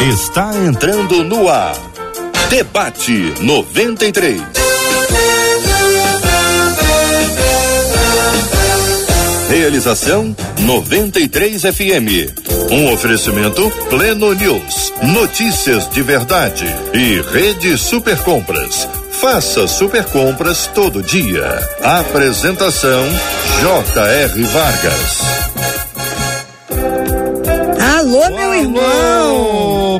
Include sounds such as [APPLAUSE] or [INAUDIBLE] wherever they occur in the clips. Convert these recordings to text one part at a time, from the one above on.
está entrando no ar. Debate 93. Realização 93 FM. Um oferecimento Pleno News. Notícias de verdade. E Rede Super Compras. Faça super compras todo dia. Apresentação J.R. Vargas. Alô, meu irmão.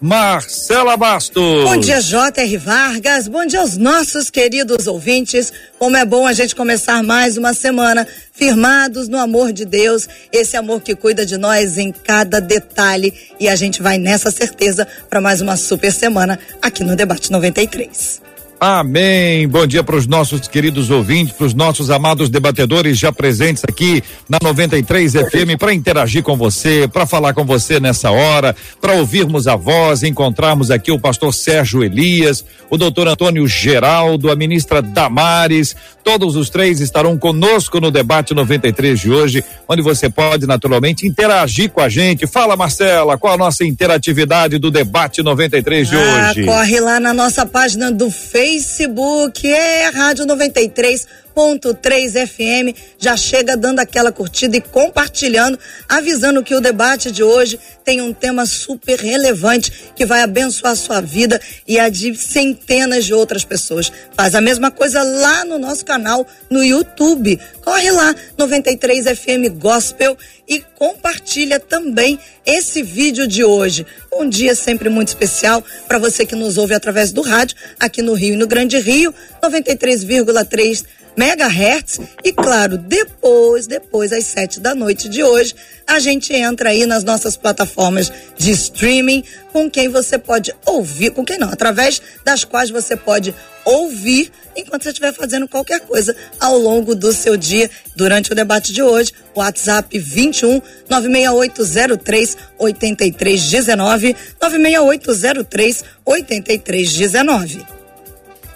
Marcela Bastos. Bom dia, J.R. Vargas. Bom dia aos nossos queridos ouvintes. Como é bom a gente começar mais uma semana firmados no amor de Deus, esse amor que cuida de nós em cada detalhe. E a gente vai nessa certeza para mais uma super semana aqui no Debate 93. Amém. Bom dia para os nossos queridos ouvintes, para os nossos amados debatedores já presentes aqui na 93 FM para interagir com você, para falar com você nessa hora, para ouvirmos a voz, encontrarmos aqui o pastor Sérgio Elias, o doutor Antônio Geraldo, a ministra Damares, todos os três estarão conosco no debate 93 de hoje, onde você pode naturalmente interagir com a gente. Fala, Marcela, qual a nossa interatividade do debate 93 de ah, hoje? Corre lá na nossa página do Facebook Facebook, é Rádio 93 101.3 FM. Já chega dando aquela curtida e compartilhando, avisando que o debate de hoje tem um tema super relevante que vai abençoar a sua vida e a de centenas de outras pessoas. Faz a mesma coisa lá no nosso canal no YouTube. Corre lá, 93 FM Gospel e compartilha também esse vídeo de hoje. Um dia sempre muito especial para você que nos ouve através do rádio aqui no Rio e no Grande Rio, 93,3 megahertz e claro, depois, depois às sete da noite de hoje, a gente entra aí nas nossas plataformas de streaming com quem você pode ouvir, com quem não, através das quais você pode ouvir enquanto você estiver fazendo qualquer coisa ao longo do seu dia. Durante o debate de hoje, WhatsApp 21 96803 8319 96803 8319.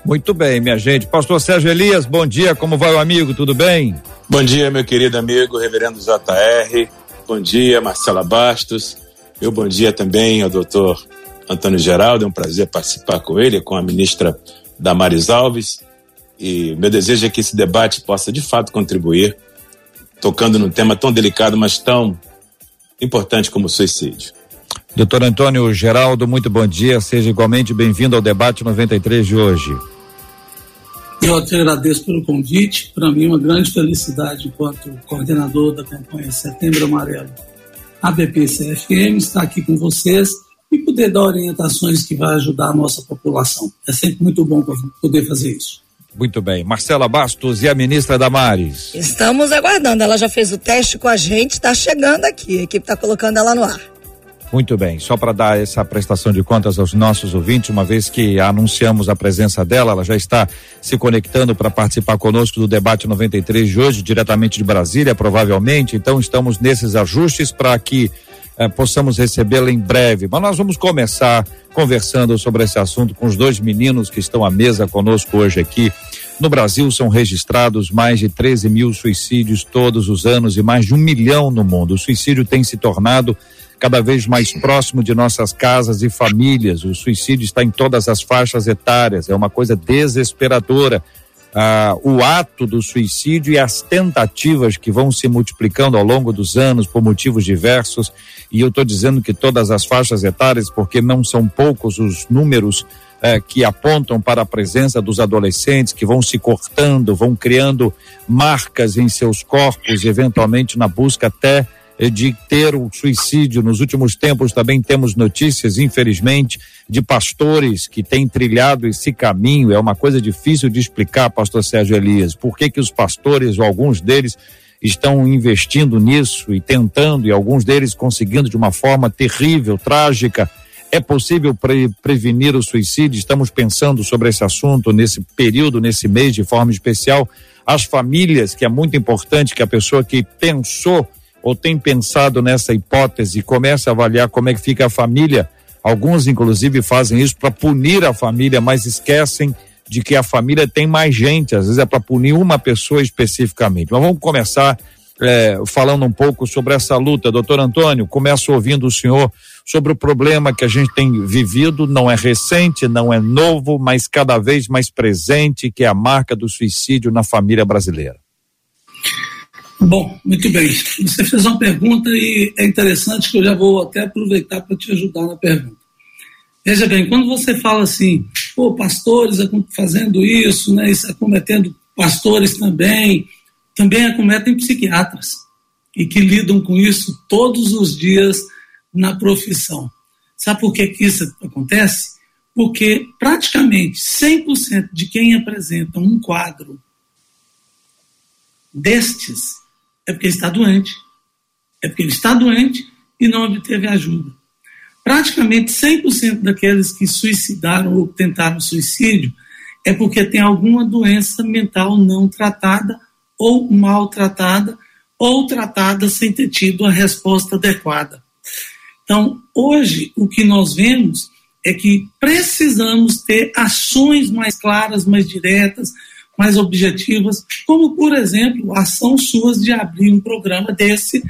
Muito bem, minha gente. Pastor Sérgio Elias, bom dia. Como vai o amigo? Tudo bem? Bom dia, meu querido amigo, Reverendo JR. Bom dia, Marcela Bastos. Meu bom dia também ao doutor Antônio Geraldo. É um prazer participar com ele, com a ministra Damares Alves. E meu desejo é que esse debate possa, de fato, contribuir, tocando num tema tão delicado, mas tão importante como o suicídio. Doutor Antônio Geraldo, muito bom dia. Seja igualmente bem-vindo ao debate 93 de hoje. Eu te agradeço pelo convite. Para mim, é uma grande felicidade, enquanto coordenador da campanha Setembro Amarelo ABP-CFM, estar aqui com vocês e poder dar orientações que vai ajudar a nossa população. É sempre muito bom poder fazer isso. Muito bem. Marcela Bastos e a ministra Damares. Estamos aguardando. Ela já fez o teste com a gente, está chegando aqui. A equipe está colocando ela no ar. Muito bem, só para dar essa prestação de contas aos nossos ouvintes, uma vez que anunciamos a presença dela, ela já está se conectando para participar conosco do debate 93 de hoje, diretamente de Brasília, provavelmente. Então, estamos nesses ajustes para que eh, possamos recebê-la em breve. Mas nós vamos começar conversando sobre esse assunto com os dois meninos que estão à mesa conosco hoje aqui. No Brasil são registrados mais de 13 mil suicídios todos os anos e mais de um milhão no mundo. O suicídio tem se tornado cada vez mais próximo de nossas casas e famílias. O suicídio está em todas as faixas etárias, é uma coisa desesperadora. Ah, o ato do suicídio e as tentativas que vão se multiplicando ao longo dos anos por motivos diversos. E eu estou dizendo que todas as faixas etárias, porque não são poucos os números eh, que apontam para a presença dos adolescentes que vão se cortando, vão criando marcas em seus corpos, eventualmente na busca até de ter o suicídio. Nos últimos tempos também temos notícias, infelizmente, de pastores que têm trilhado esse caminho. É uma coisa difícil de explicar, pastor Sérgio Elias, por que que os pastores ou alguns deles estão investindo nisso e tentando e alguns deles conseguindo de uma forma terrível, trágica, É possível pre prevenir o suicídio? Estamos pensando sobre esse assunto nesse período, nesse mês, de forma especial. As famílias, que é muito importante que a pessoa que pensou ou tem pensado nessa hipótese comece a avaliar como é que fica a família. Alguns, inclusive, fazem isso para punir a família, mas esquecem de que a família tem mais gente, às vezes é para punir uma pessoa especificamente. Mas vamos começar é, falando um pouco sobre essa luta. Doutor Antônio, começo ouvindo o senhor sobre o problema que a gente tem vivido, não é recente, não é novo, mas cada vez mais presente, que é a marca do suicídio na família brasileira. Bom, muito bem. Você fez uma pergunta e é interessante que eu já vou até aproveitar para te ajudar na pergunta. Veja bem, quando você fala assim, pô, pastores fazendo isso, né, isso acometendo pastores também, também acometem psiquiatras e que lidam com isso todos os dias na profissão. Sabe por que, que isso acontece? Porque praticamente 100% de quem apresenta um quadro destes é porque está doente. É porque ele está doente e não obteve ajuda. Praticamente 100% daqueles que suicidaram ou tentaram suicídio é porque tem alguma doença mental não tratada ou maltratada, ou tratada sem ter tido a resposta adequada. Então, hoje, o que nós vemos é que precisamos ter ações mais claras, mais diretas, mais objetivas, como, por exemplo, a ação suas de abrir um programa desse,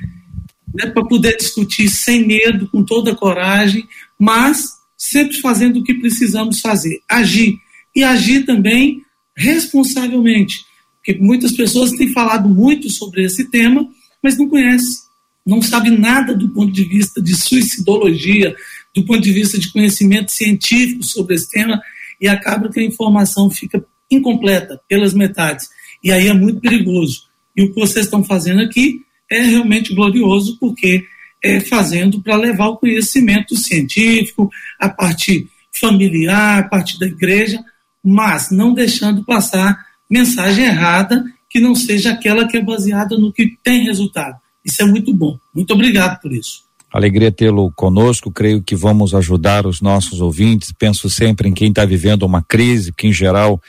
né, para poder discutir sem medo, com toda coragem, mas sempre fazendo o que precisamos fazer, agir. E agir também responsavelmente. Porque muitas pessoas têm falado muito sobre esse tema, mas não conhecem, não sabem nada do ponto de vista de suicidologia, do ponto de vista de conhecimento científico sobre esse tema, e acaba que a informação fica incompleta pelas metades. E aí é muito perigoso. E o que vocês estão fazendo aqui é realmente glorioso, porque é fazendo para levar o conhecimento científico, a parte familiar, a parte da igreja, mas não deixando passar mensagem errada que não seja aquela que é baseada no que tem resultado. Isso é muito bom. Muito obrigado por isso. Alegria tê-lo conosco. Creio que vamos ajudar os nossos ouvintes. Penso sempre em quem está vivendo uma crise, que em geral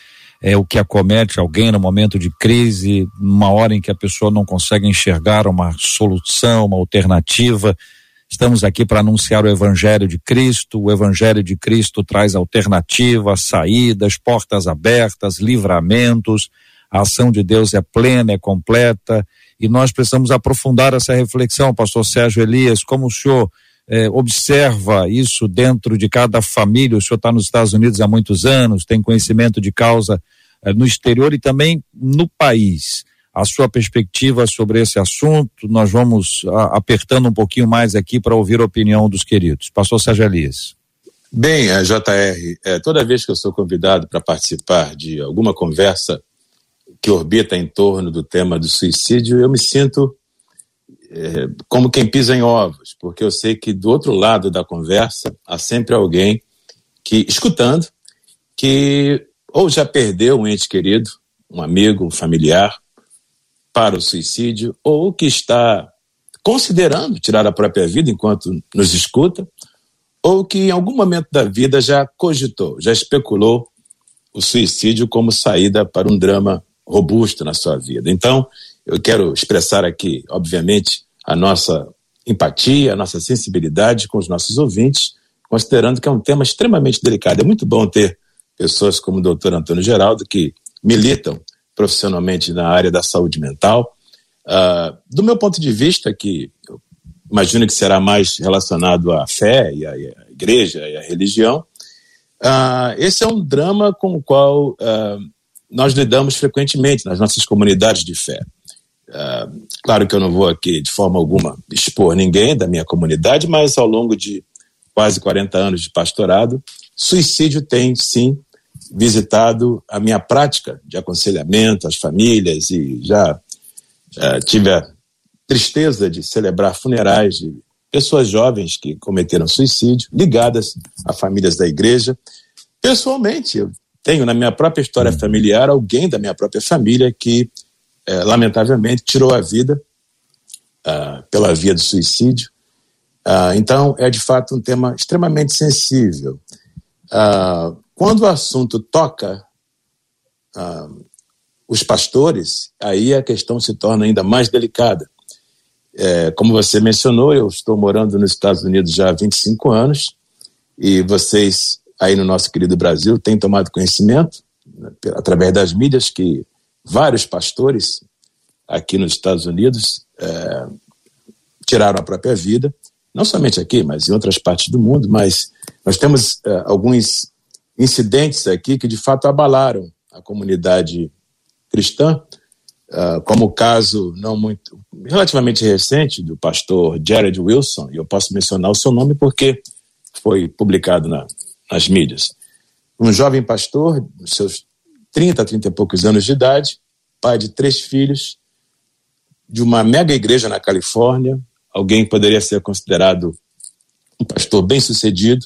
é o que acomete alguém no momento de crise, numa hora em que a pessoa não consegue enxergar uma solução, uma alternativa. Estamos aqui para anunciar o Evangelho de Cristo. O Evangelho de Cristo traz alternativas, saídas, portas abertas, livramentos. A ação de Deus é plena, é completa e nós precisamos aprofundar essa reflexão, Pastor Sérgio Elias. Como o senhor eh, observa isso dentro de cada família? O senhor está nos Estados Unidos há muitos anos, tem conhecimento de causa eh, no exterior e também no país a sua perspectiva sobre esse assunto. Nós vamos a, apertando um pouquinho mais aqui para ouvir a opinião dos queridos. Pastor Sérgio Elias. Bem, a JR, é, toda vez que eu sou convidado para participar de alguma conversa que orbita em torno do tema do suicídio, eu me sinto é, como quem pisa em ovos, porque eu sei que do outro lado da conversa há sempre alguém que, escutando, que ou já perdeu um ente querido, um amigo, um familiar, para o suicídio ou que está considerando tirar a própria vida enquanto nos escuta, ou que em algum momento da vida já cogitou, já especulou o suicídio como saída para um drama robusto na sua vida. Então, eu quero expressar aqui, obviamente, a nossa empatia, a nossa sensibilidade com os nossos ouvintes, considerando que é um tema extremamente delicado. É muito bom ter pessoas como o doutor Antônio Geraldo que militam profissionalmente na área da saúde mental. Uh, do meu ponto de vista, que imagino que será mais relacionado à fé e à, à igreja e à religião, uh, esse é um drama com o qual uh, nós lidamos frequentemente nas nossas comunidades de fé. Claro que eu não vou aqui, de forma alguma, expor ninguém da minha comunidade, mas ao longo de quase 40 anos de pastorado, suicídio tem, sim, visitado a minha prática de aconselhamento às famílias e já uh, tive a tristeza de celebrar funerais de pessoas jovens que cometeram suicídio, ligadas a famílias da igreja. Pessoalmente, eu tenho na minha própria história familiar alguém da minha própria família que, eh, lamentavelmente, tirou a vida uh, pela via do suicídio. Uh, então, é de fato um tema extremamente sensível. Uh, quando o assunto toca os pastores, aí a questão se torna ainda mais delicada. É, como você mencionou, eu estou morando nos Estados Unidos já há 25 anos e vocês aí no nosso querido Brasil têm tomado conhecimento né, através das mídias que vários pastores aqui nos Estados Unidos é, tiraram a própria vida, não somente aqui, mas em outras partes do mundo. Mas nós temos é, alguns incidentes aqui que de fato abalaram a comunidade cristã, uh, como o caso não muito relativamente recente do pastor Jared Wilson, e eu posso mencionar o seu nome porque foi publicado na, nas mídias. Um jovem pastor, seus 30, 30 e poucos anos de idade, pai de três filhos, de uma mega igreja na Califórnia, alguém poderia ser considerado um pastor bem-sucedido,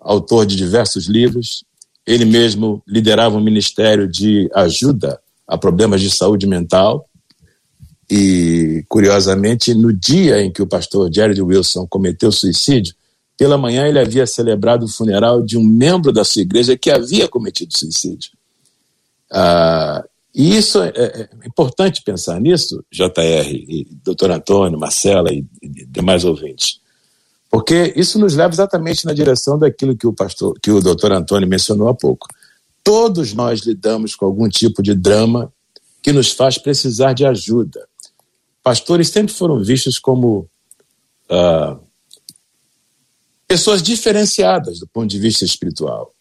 autor de diversos livros. Ele mesmo liderava um ministério de ajuda a problemas de saúde mental. E, curiosamente, no dia em que o pastor Jared Wilson cometeu suicídio, pela manhã ele havia celebrado o funeral de um membro da sua igreja que havia cometido suicídio. Ah, e isso é, é, importante pensar nisso, JR, e doutor Antônio, Marcela e, e demais ouvintes, porque isso nos leva exatamente na direção daquilo que o pastor, que o doutor Antônio mencionou há pouco. Todos nós lidamos com algum tipo de drama que nos faz precisar de ajuda. Pastores sempre foram vistos como uh, pessoas diferenciadas do ponto de vista espiritual.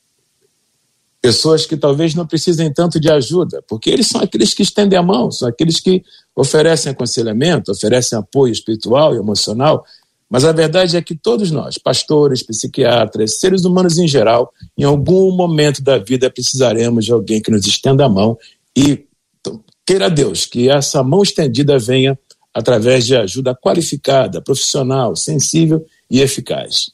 Pessoas que talvez não precisem tanto de ajuda, porque eles são aqueles que estendem a mão, são aqueles que oferecem aconselhamento, oferecem apoio espiritual e emocional, mas a verdade é que todos nós, pastores, psiquiatras, seres humanos em geral, em algum momento da vida precisaremos de alguém que nos estenda a mão e queira Deus que essa mão estendida venha através de ajuda qualificada, profissional, sensível e eficaz.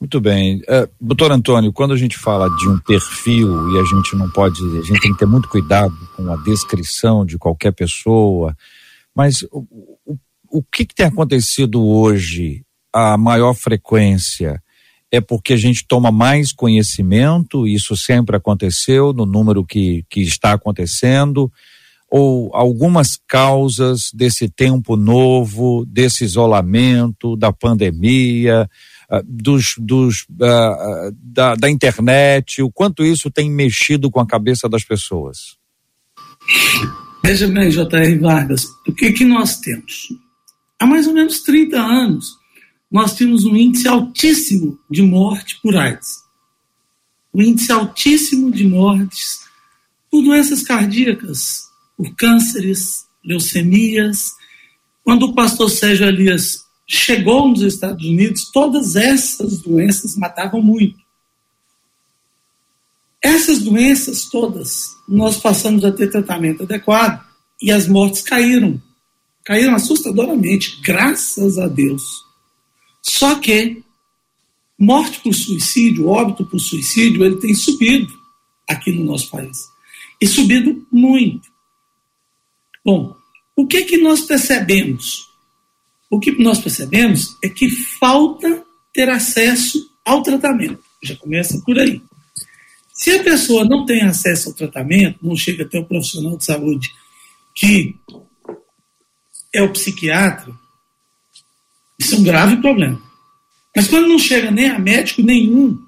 Muito bem. Uh, doutor Antônio, quando a gente fala de um perfil e a gente não pode, a gente tem que ter muito cuidado com a descrição de qualquer pessoa, mas o, o o que, que tem acontecido hoje, a maior frequência? É porque a gente toma mais conhecimento, isso sempre aconteceu no número que, que está acontecendo, ou algumas causas desse tempo novo, desse isolamento, da pandemia, dos, dos, uh, da, da internet, o quanto isso tem mexido com a cabeça das pessoas? Veja bem, J.R. Vargas, o que, que nós temos? há mais ou menos 30 anos, nós tínhamos um índice altíssimo de morte por AIDS. Um índice altíssimo de mortes por doenças cardíacas, por cânceres, leucemias. Quando o pastor Sérgio Elias chegou nos Estados Unidos, todas essas doenças matavam muito. Essas doenças todas, nós passamos a ter tratamento adequado e as mortes caíram caíram assustadoramente, graças a Deus. Só que morte por suicídio, óbito por suicídio, ele tem subido aqui no nosso país. E subido muito. Bom, o que que nós percebemos? O que nós percebemos é que falta ter acesso ao tratamento. Já começa por aí. Se a pessoa não tem acesso ao tratamento, não chega até o profissional de saúde que é o psiquiatra, isso é um grave problema. Mas quando não chega nem a médico nenhum,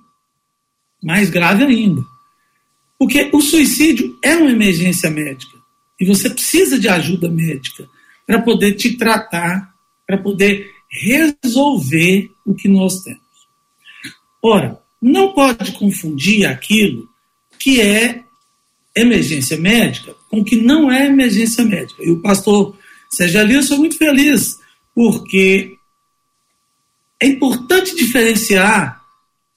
mais grave ainda. Porque o suicídio é uma emergência médica. E você precisa de ajuda médica para poder te tratar, para poder resolver o que nós temos. Ora, não pode confundir aquilo que é emergência médica com o que não é emergência médica. E o pastor ali, eu sou muito feliz, porque é importante diferenciar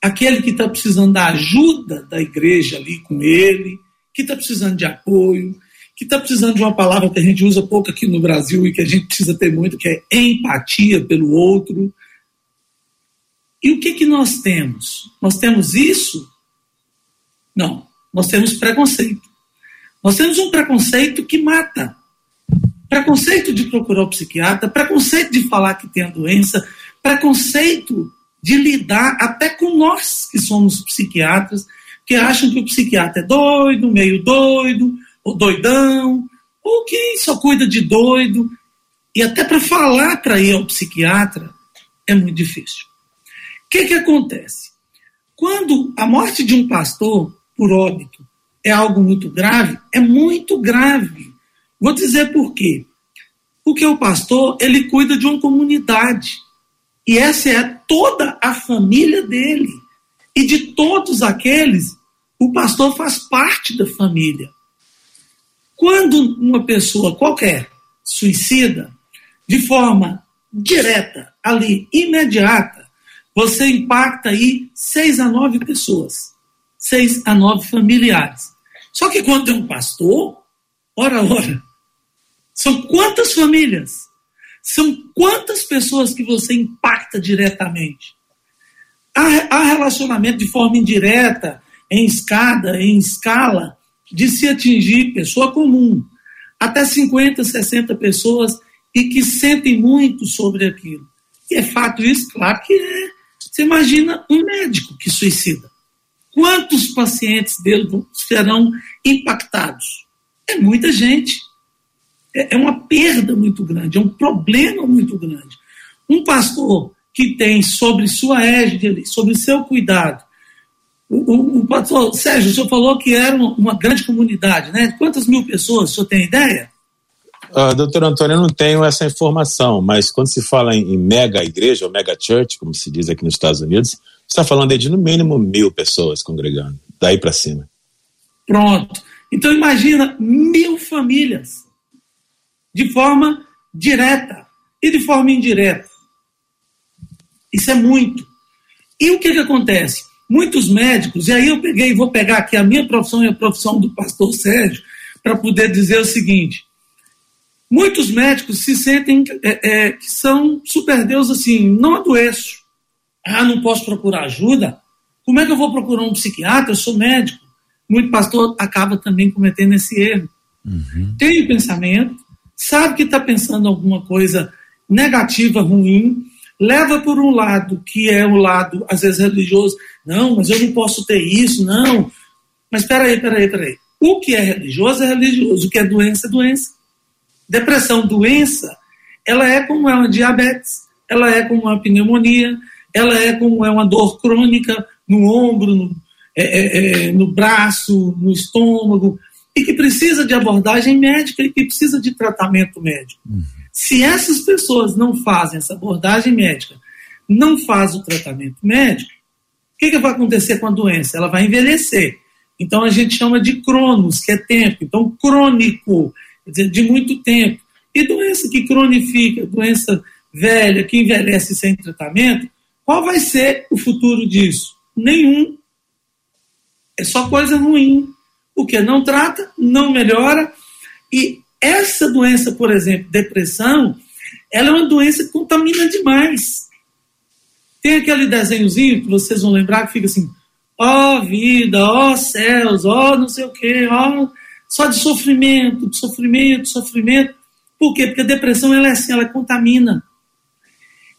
aquele que está precisando da ajuda da igreja ali com ele, que está precisando de apoio, que está precisando de uma palavra que a gente usa pouco aqui no Brasil e que a gente precisa ter muito, que é empatia pelo outro. E o que, que nós temos? Nós temos isso? Não, nós temos preconceito. Nós temos um preconceito que mata preconceito de procurar o psiquiatra, preconceito de falar que tem a doença, preconceito de lidar até com nós que somos psiquiatras, que acham que o psiquiatra é doido, meio doido, ou doidão, ou que só cuida de doido. E até para falar para ir ao psiquiatra é muito difícil. O que, que acontece? Quando a morte de um pastor por óbito é algo muito grave, é muito grave. Vou dizer por quê. Porque o pastor, ele cuida de uma comunidade. E essa é toda a família dele. E de todos aqueles, o pastor faz parte da família. Quando uma pessoa qualquer suicida, de forma direta, ali, imediata, você impacta aí seis a nove pessoas, seis a nove familiares. Só que quando é um pastor, ora, ora, são quantas famílias? São quantas pessoas que você impacta diretamente? Há, há relacionamento de forma indireta, em escada, em escala, de se atingir pessoa comum, até 50, 60 pessoas e que sentem muito sobre aquilo. E é fato isso? Claro que é. Você imagina um médico que suicida. Quantos pacientes dele serão impactados? É muita gente. É, é uma perda muito grande, é um problema muito grande. Um pastor que tem sobre sua égide, sobre seu cuidado, o, o, o, pastor Sérgio, o senhor falou que era uma, grande comunidade, né? Quantas mil pessoas, o senhor tem ideia? Uh, doutor Antônio, eu não tenho essa informação, mas quando se fala em, em, mega igreja, ou mega church, como se diz aqui nos Estados Unidos, está falando aí de no mínimo mil pessoas congregando, daí para cima. Pronto. Então imagina mil famílias, de forma direta e de forma indireta. Isso é muito. E o que, que acontece? Muitos médicos, e aí eu peguei, vou pegar aqui a minha profissão e a profissão do pastor Sérgio, para poder dizer o seguinte: muitos médicos se sentem é, é, que são superdeus assim, não adoeço. Ah, não posso procurar ajuda? Como é que eu vou procurar um psiquiatra? Eu sou médico. Muito pastor acaba também cometendo esse erro. Uhum. Tem o pensamento, sabe que está pensando alguma coisa negativa, ruim, leva por um lado, que é o lado, às vezes, religioso. Não, mas eu não posso ter isso, não. Mas peraí, peraí, peraí. O que é religioso é religioso, o que é doença é doença. Depressão, doença, ela é como é uma diabetes, ela é como uma pneumonia, ela é como é uma dor crônica no ombro, no, é, é, é, no braço, no estômago, e que precisa de abordagem médica e que precisa de tratamento médico. Uhum. Se essas pessoas não fazem essa abordagem médica, não fazem o tratamento médico, o que, que vai acontecer com a doença? Ela vai envelhecer. Então a gente chama de cronos, que é tempo. Então, crônico, dizer, de muito tempo. E doença que cronifica, doença velha, que envelhece sem tratamento, qual vai ser o futuro disso? Nenhum. É só coisa ruim. O que não trata, não melhora. E essa doença, por exemplo, depressão, ela é uma doença que contamina demais. Tem aquele desenhozinho que vocês vão lembrar que fica assim: ó oh, vida, ó oh, céus, ó oh, não sei o quê, ó, só de sofrimento, de sofrimento, sofrimento. Por quê? Porque a depressão ela é assim, ela contamina.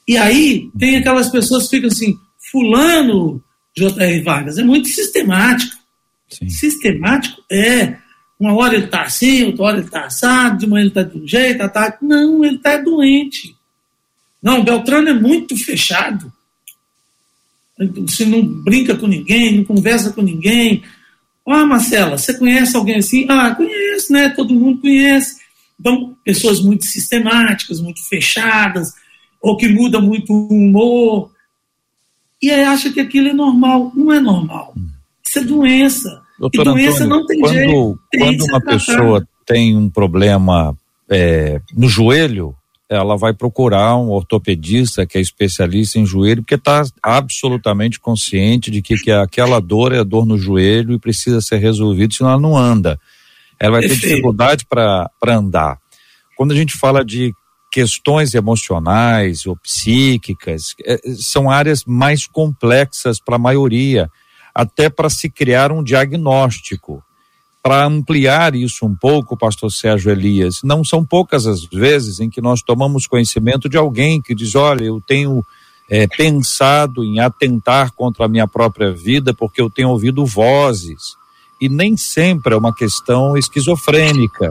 E aí tem aquelas pessoas que ficam assim: Fulano, J.R. Vargas, é muito sistemático. Sim. Sistemático é. Uma hora ele está assim, outra hora ele está assado, de manhã ele está de um jeito, à tarde. Não, ele está doente. Não, Beltrano é muito fechado. Você não brinca com ninguém, não conversa com ninguém. Ah, Marcela, você conhece alguém assim? Ah, conheço, né? Todo mundo conhece. Então, pessoas muito sistemáticas, muito fechadas, ou que muda muito o humor. E aí acha que aquilo é normal. Não é normal. Isso é doença. Doutor Antônio, não tem quando, jeito. quando uma pessoa tem um problema é, no joelho, ela vai procurar um ortopedista que é especialista em joelho, porque está absolutamente consciente de que, que aquela dor é dor no joelho e precisa ser resolvido, senão ela não anda. Ela vai ter dificuldade para andar. Quando a gente fala de questões emocionais ou psíquicas, é, são áreas mais complexas para a maioria até para se criar um diagnóstico. Para ampliar isso um pouco, pastor Sérgio Elias, não são poucas as vezes em que nós tomamos conhecimento de alguém que diz: olha, eu tenho é, pensado em atentar contra a minha própria vida porque eu tenho ouvido vozes. E nem sempre é uma questão esquizofrênica.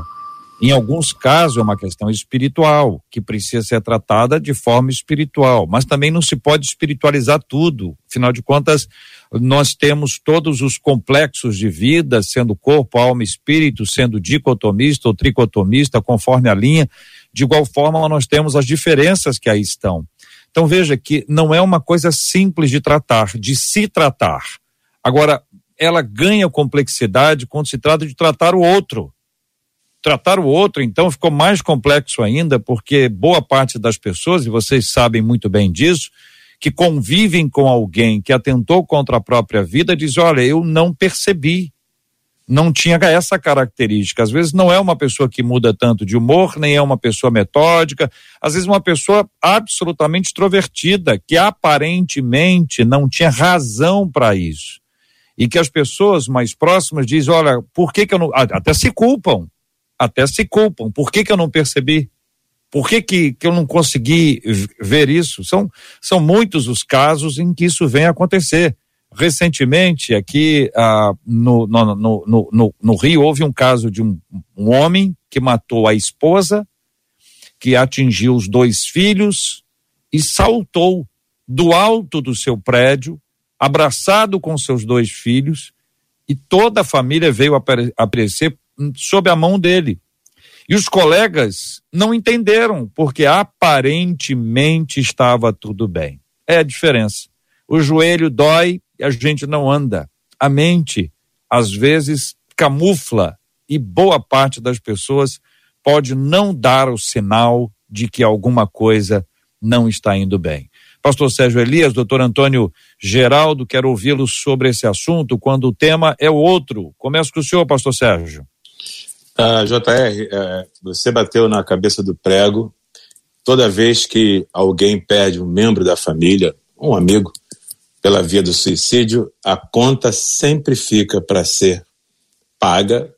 Em alguns casos é uma questão espiritual, que precisa ser tratada de forma espiritual, mas também não se pode espiritualizar tudo. Afinal de contas, nós temos todos os complexos de vida, sendo corpo, alma espírito, sendo dicotomista ou tricotomista, conforme a linha. De igual forma, nós temos as diferenças que aí estão. Então veja que não é uma coisa simples de tratar, de se tratar. Agora, ela ganha complexidade quando se trata de tratar o outro. Tratar o outro, então, ficou mais complexo ainda, porque boa parte das pessoas, e vocês sabem muito bem disso, que convivem com alguém que atentou contra a própria vida, diz: Olha, eu não percebi, não tinha essa característica. Às vezes não é uma pessoa que muda tanto de humor, nem é uma pessoa metódica, às vezes uma pessoa absolutamente extrovertida, que aparentemente não tinha razão para isso. E que as pessoas mais próximas dizem: olha, por que, que eu não. Até se culpam, até se culpam, por que, que eu não percebi? Por que, que, que eu não consegui ver isso? São, são muitos os casos em que isso vem acontecer recentemente aqui ah, no, no, no, no, no Rio houve um caso de um, um homem que matou a esposa, que atingiu os dois filhos e saltou do alto do seu prédio, abraçado com seus dois filhos, e toda a família veio aparecer sob a mão dele. E os colegas não entenderam, porque aparentemente estava tudo bem. É a diferença. O joelho dói, e a gente não anda. A mente, às vezes, camufla e boa parte das pessoas pode não dar o sinal de que alguma coisa não está indo bem. Pastor Sérgio Elias, doutor Antônio Geraldo, quero ouvi-lo sobre esse assunto quando o tema é outro. Começo com o senhor, pastor Sérgio. Ah, JR, é, você bateu na cabeça do prego. Toda vez que alguém perde um membro da família, um amigo, pela via do suicídio, a conta sempre fica para ser paga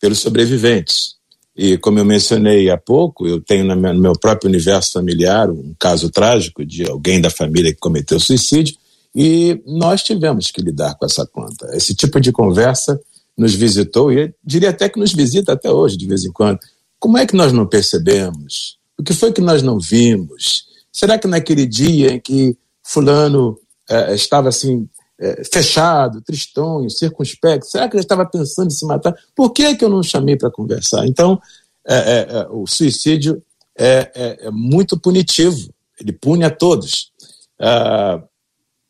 pelos sobreviventes. E como eu mencionei há pouco, eu tenho no meu próprio universo familiar um caso trágico de alguém da família que cometeu suicídio e nós tivemos que lidar com essa conta. Esse tipo de conversa nos visitou e diria até que nos visita até hoje de vez em quando. Como é que nós não percebemos? O que foi que nós não vimos? Será que naquele dia em que fulano é, estava assim, é, fechado, tristonho, circunspecto? Será que ele estava pensando em se matar? Por que, que eu não chamei para conversar? Então, é, é, é, o suicídio é, é, muito punitivo, ele pune a todos. Ah,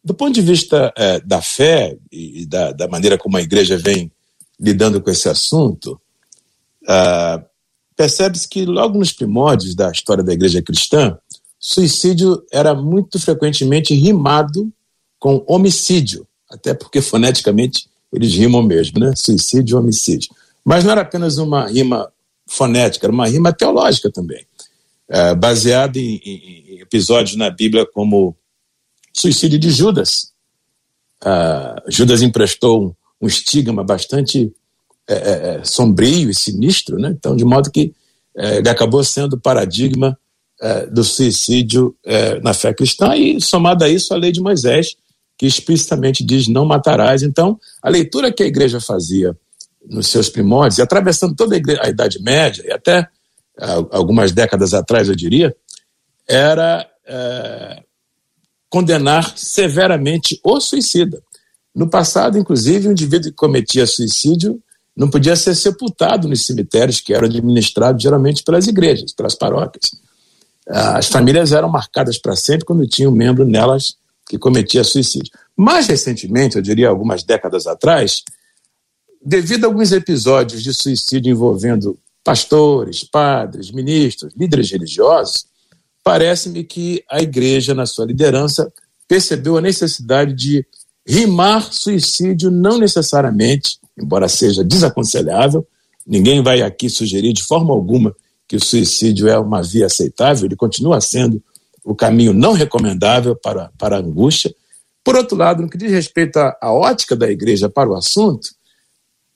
do ponto de vista da fé e da, da, maneira como a igreja vem lidando com esse assunto, ah, percebe-se que logo nos primórdios da história da igreja cristã, suicídio era muito frequentemente rimado com homicídio, até porque foneticamente eles rimam mesmo, né? Suicídio e homicídio. Mas não era apenas uma rima fonética, era uma rima teológica também, é, baseada em, em, episódios na Bíblia como suicídio de Judas. Uh, Judas emprestou um, estigma bastante é, é, é, sombrio e sinistro, né? então, de modo que é, ele acabou sendo paradigma é, do suicídio na fé cristã, e somado a isso, a lei de Moisés, que explicitamente diz não matarás. Então, a leitura que a igreja fazia nos seus primórdios, e atravessando toda a, igreja, a Idade Média, e até algumas décadas atrás, eu diria, era é, condenar severamente o suicida. No passado, inclusive, o indivíduo que cometia suicídio não podia ser sepultado nos cemitérios que eram administrados geralmente pelas igrejas, pelas paróquias. As famílias eram marcadas para sempre quando tinha um membro nelas que cometia suicídio. Mais recentemente, eu diria algumas décadas atrás, devido a alguns episódios de suicídio envolvendo pastores, padres, ministros, líderes religiosos, parece-me que a igreja, na sua liderança, percebeu a necessidade de rimar suicídio não necessariamente, embora seja desaconselhável, ninguém vai aqui sugerir de forma alguma que o suicídio é uma via aceitável, ele continua sendo o caminho não recomendável para, para a angústia. Por outro lado, no que diz respeito à, à ótica da igreja para o assunto,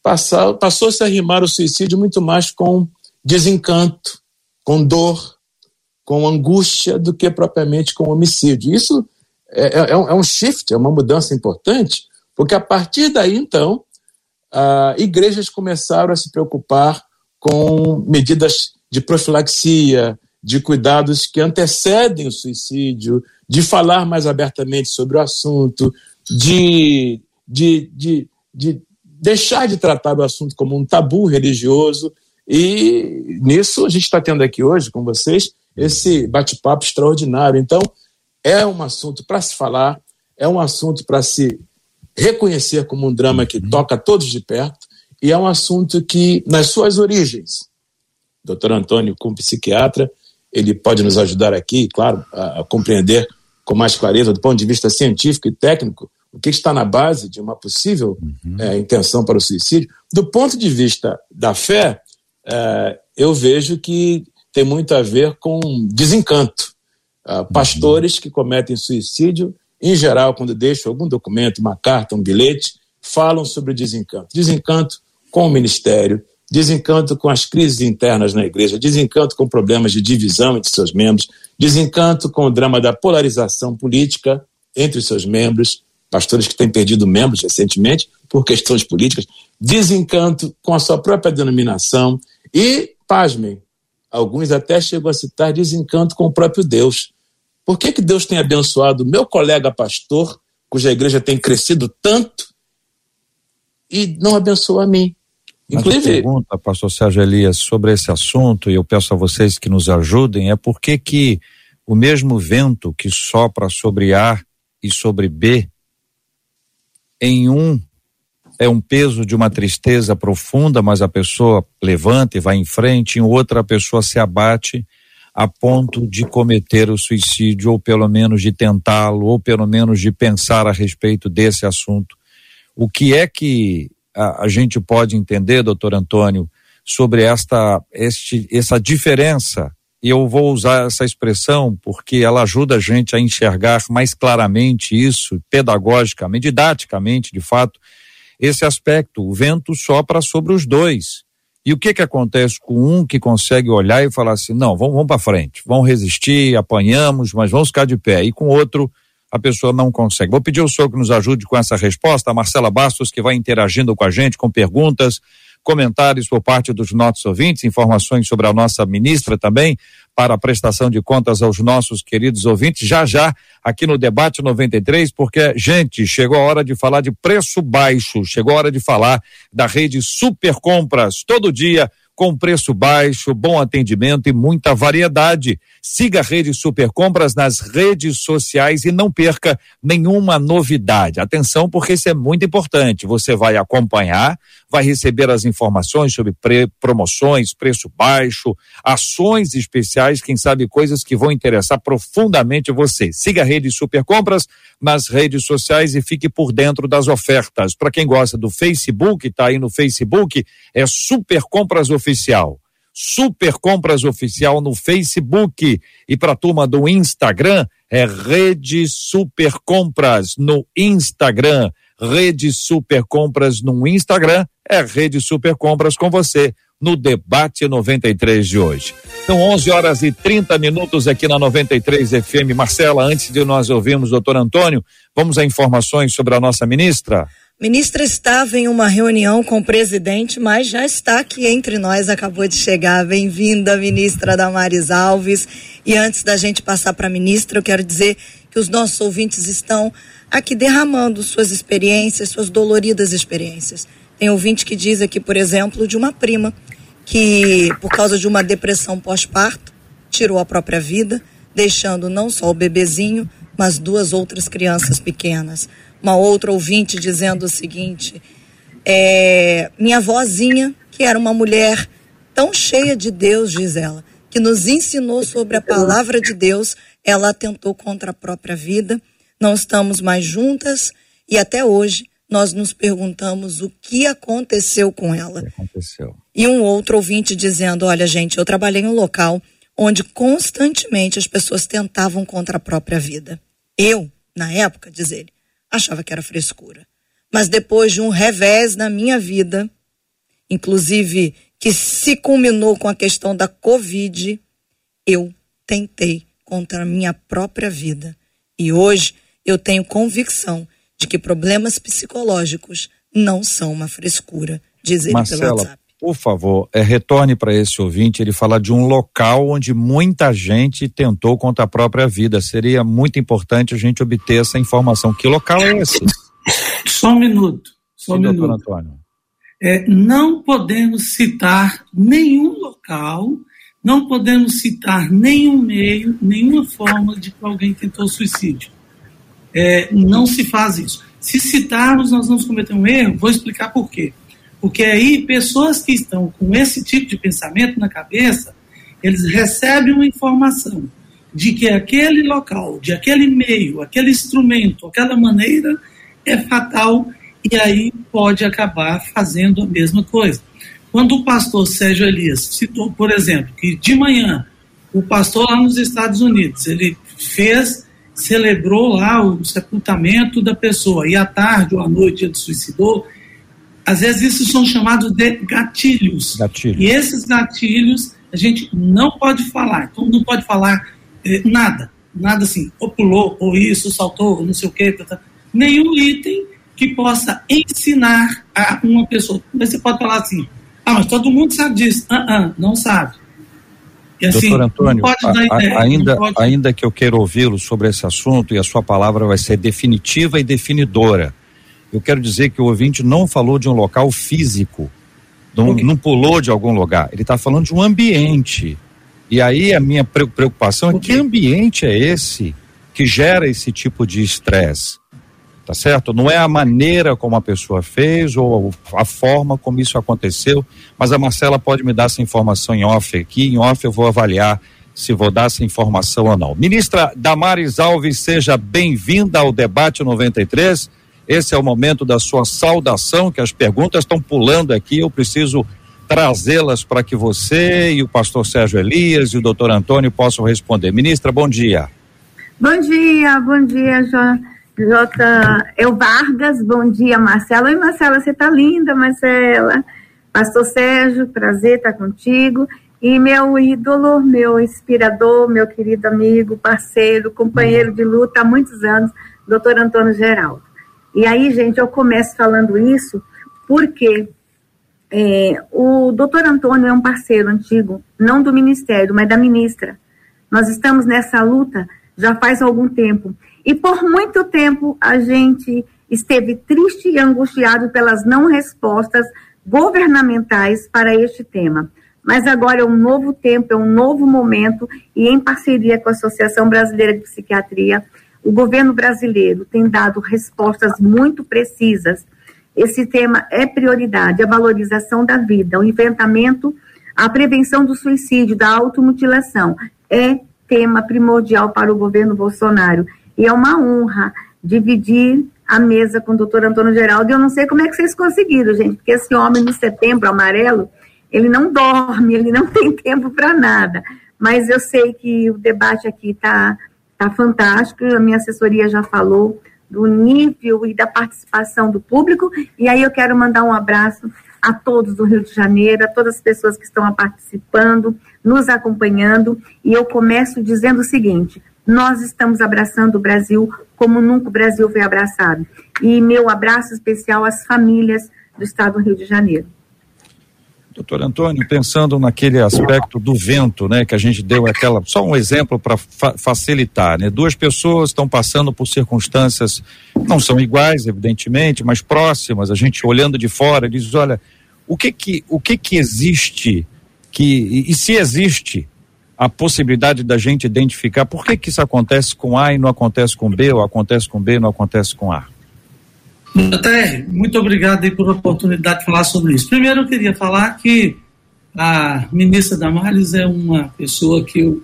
passou-se a rimar o suicídio muito mais com desencanto, com dor, com angústia, do que propriamente com homicídio. Isso é, é, é um shift, é uma mudança importante, porque a partir daí, então, uh, igrejas começaram a se preocupar com medidas de profilaxia, de cuidados que antecedem o suicídio, de falar mais abertamente sobre o assunto, de, de, de, de deixar de tratar o assunto como um tabu religioso. E nisso a gente está tendo aqui hoje com vocês esse bate-papo extraordinário. Então, é um assunto para se falar, é um assunto para se reconhecer como um drama que uhum. toca todos de perto, e é um assunto que, nas suas origens, doutor Antônio, como psiquiatra, ele pode nos ajudar aqui, claro, a, a, compreender com mais clareza, do ponto de vista científico e técnico, o que está na base de uma possível uhum. é, intenção para o suicídio. Do ponto de vista da fé, é, eu vejo que tem muito a ver com desencanto. Uh, pastores que cometem suicídio, em geral, quando deixam algum documento, uma carta, um bilhete, falam sobre desencanto. Desencanto com o ministério, desencanto com as crises internas na igreja, desencanto com problemas de divisão entre seus membros, desencanto com o drama da polarização política entre seus membros, pastores que têm perdido membros recentemente por questões políticas, desencanto com a sua própria denominação e, pasmem, alguns até chegam a citar desencanto com o próprio Deus. Por que, que Deus tem abençoado meu colega pastor, cuja igreja tem crescido tanto, e não abençoa a mim? Mas Inclusive. A pergunta, pastor Sérgio Elias, sobre esse assunto, e eu peço a vocês que nos ajudem, é por que que o mesmo vento que sopra sobre A e sobre B, em um é um peso de uma tristeza profunda, mas a pessoa levanta e vai em frente, em outra a pessoa se abate a ponto de cometer o suicídio, ou pelo menos de tentá-lo, ou pelo menos de pensar a respeito desse assunto. O que é que a, a gente pode entender, doutor Antônio, sobre esta este, essa diferença? E eu vou usar essa expressão porque ela ajuda a gente a enxergar mais claramente isso, pedagogicamente, didaticamente, de fato, esse aspecto. O vento sopra sobre os dois. E o que que acontece com um que consegue olhar e falar assim, não, vamos, vamos para frente, vamos resistir, apanhamos, mas vamos ficar de pé. E com outro a pessoa não consegue. Vou pedir ao senhor que nos ajude com essa resposta, a Marcela Bastos, que vai interagindo com a gente, com perguntas, comentários por parte dos nossos ouvintes, informações sobre a nossa ministra também, para a prestação de contas aos nossos queridos ouvintes, já já aqui no Debate 93, porque, gente, chegou a hora de falar de preço baixo, chegou a hora de falar da rede Super Compras, todo dia com preço baixo, bom atendimento e muita variedade. Siga a Rede Super Compras nas redes sociais e não perca nenhuma novidade. Atenção, porque isso é muito importante. Você vai acompanhar, vai receber as informações sobre pre promoções, preço baixo, ações especiais, quem sabe coisas que vão interessar profundamente você. Siga a Rede Super Compras nas redes sociais e fique por dentro das ofertas. Para quem gosta do Facebook, está aí no Facebook, é Super Compras Oficial. Super Compras Oficial no Facebook. E para a turma do Instagram, é Rede Super Compras no Instagram. Rede Super Compras no Instagram é Rede Super Compras com você no debate 93 de hoje. São 11 horas e 30 minutos aqui na 93 FM. Marcela, antes de nós ouvirmos o doutor Antônio, vamos a informações sobre a nossa ministra? Ministra estava em uma reunião com o presidente, mas já está aqui entre nós, acabou de chegar. Bem-vinda, ministra Damares Alves. E antes da gente passar para a ministra, eu quero dizer que os nossos ouvintes estão aqui derramando suas experiências, suas doloridas experiências. Tem ouvinte que diz aqui, por exemplo, de uma prima que, por causa de uma depressão pós-parto, tirou a própria vida, deixando não só o bebezinho, mas duas outras crianças pequenas uma outra ouvinte dizendo o seguinte: é, minha vozinha, que era uma mulher tão cheia de Deus, diz ela, que nos ensinou sobre a palavra de Deus, ela atentou contra a própria vida. Não estamos mais juntas e até hoje nós nos perguntamos o que aconteceu com ela. Aconteceu. E um outro ouvinte dizendo: Olha, gente, eu trabalhei em um local onde constantemente as pessoas tentavam contra a própria vida. Eu, na época, diz ele, achava que era frescura. Mas depois de um revés na minha vida, inclusive que se culminou com a questão da Covid, eu tentei contra a minha própria vida. E hoje Eu tenho convicção de que problemas psicológicos não são uma frescura, diz ele Marcela, pelo WhatsApp. Por favor, é, retorne para esse ouvinte ele falar de um local onde muita gente tentou contra a própria vida. Seria muito importante a gente obter essa informação. Que local é esse? [LAUGHS] Só um minuto. Só um Sim, minuto. doutor Antônio. É, não podemos citar nenhum local, não podemos citar nenhum meio, nenhuma forma de que alguém tentou suicídio. É, não se faz isso. Se citarmos, nós vamos cometer um erro, vou explicar por quê. Porque aí, pessoas que estão com esse tipo de pensamento na cabeça, eles recebem uma informação de que aquele local, de aquele meio, aquele instrumento, aquela maneira é fatal e aí pode acabar fazendo a mesma coisa. Quando o pastor Sérgio Elias citou, por exemplo, que de manhã o pastor lá nos Estados Unidos, ele fez, celebrou lá o sepultamento da pessoa e à tarde ou à noite ele suicidou, às vezes isso são chamados de gatilhos. Gatilho. E esses gatilhos a gente não pode falar. Então não pode falar eh, nada. Nada assim, ou pulou, ou isso, ou saltou, ou não sei o quê. Tá, tá. Nenhum item que possa ensinar a uma pessoa. Mas você pode falar assim, ah, mas todo mundo sabe disso. Ah, ah não sabe. E assim, Doutor Antônio, a- a- ainda, pode- ainda que eu queira ouvi-lo sobre esse assunto e a sua palavra vai ser definitiva e definidora, eu quero dizer que o ouvinte não falou de um local físico, não, não pulou de algum lugar, ele está falando de um ambiente. E aí a minha pre- preocupação é que ambiente é esse que gera esse tipo de estresse? Tá certo? Não é a maneira como a pessoa fez ou a forma como isso aconteceu, mas a Marcela pode me dar essa informação em off aqui. Em off eu vou avaliar se vou dar essa informação ou não. Ministra Damares Alves, seja bem-vinda ao debate 93. Esse é o momento da sua saudação, que as perguntas estão pulando aqui. Eu preciso trazê-las para que você e o pastor Sérgio Elias e o doutor Antônio possam responder. Ministra, bom dia. Bom dia, bom dia, J. J. Eu Vargas, bom dia, Marcela. Oi, Marcela, você tá linda, Marcela. Pastor Sérgio, prazer estar contigo. E meu ídolo, meu inspirador, meu querido amigo, parceiro, companheiro de luta há muitos anos, doutor Antônio Geraldo. E aí, gente, eu começo falando isso porque é, o doutor Antônio é um parceiro antigo, não do ministério, mas da ministra. Nós estamos nessa luta já faz algum tempo. E por muito tempo a gente esteve triste e angustiado pelas não respostas governamentais para este tema. Mas agora é um novo tempo, é um novo momento, e em parceria com a Associação Brasileira de Psiquiatria, o governo brasileiro tem dado respostas muito precisas. Esse tema é prioridade, a valorização da vida, o enfrentamento, a prevenção do suicídio, da automutilação. É tema primordial para o governo Bolsonaro. E é uma honra dividir a mesa com o doutor Antônio Geraldo. E eu não sei como é que vocês conseguiram, gente, porque esse homem no setembro amarelo, ele não dorme, ele não [LAUGHS] tem tempo para nada. Mas eu sei que o debate aqui está tá fantástico, a minha assessoria já falou do nível e da participação do público. E aí eu quero mandar um abraço a todos do Rio de Janeiro, a todas as pessoas que estão participando, nos acompanhando. E eu começo dizendo o seguinte: nós estamos abraçando o Brasil como nunca o Brasil foi abraçado. E meu abraço especial às famílias do estado do Rio de Janeiro. Doutor Antônio, pensando naquele aspecto do vento, né, que a gente deu aquela, só um exemplo para fa facilitar, né? Duas pessoas estão passando por circunstâncias não são iguais, evidentemente, mas próximas. A gente olhando de fora diz, olha, o que que o que que existe que e, e se existe a possibilidade da gente identificar por que que isso acontece com A e não acontece com B, ou acontece com B e não acontece com A? Até, muito obrigado aí por a oportunidade de falar sobre isso. Primeiro, eu queria falar que a ministra Damares é uma pessoa que eu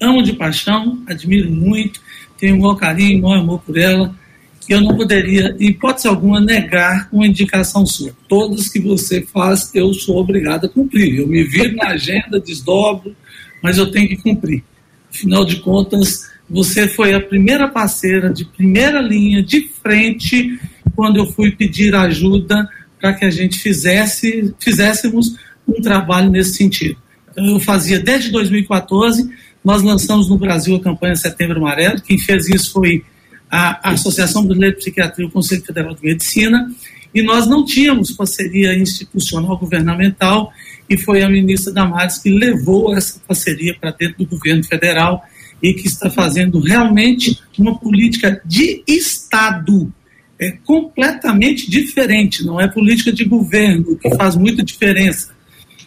amo de paixão, admiro muito, tenho um maior carinho, um maior amor por ela, e eu não poderia, em hipótese alguma, negar uma indicação sua. Todas que você faz, eu sou obrigado a cumprir. Eu me viro na agenda, desdobro, mas eu tenho que cumprir. Afinal de contas, você foi a primeira parceira de primeira linha, de frente, quando eu fui pedir ajuda para que a gente fizesse, fizéssemos um trabalho nesse sentido. Então, eu fazia desde 2014, nós lançamos no Brasil a campanha Setembro Amarelo, quem fez isso foi a, Associação Brasileira de Psiquiatria e o Conselho Federal de Medicina, e nós não tínhamos parceria institucional governamental, e foi a ministra Damares que levou essa parceria para dentro do governo federal e que está fazendo realmente uma política de Estado. É completamente diferente, não é política de governo, que faz muita diferença.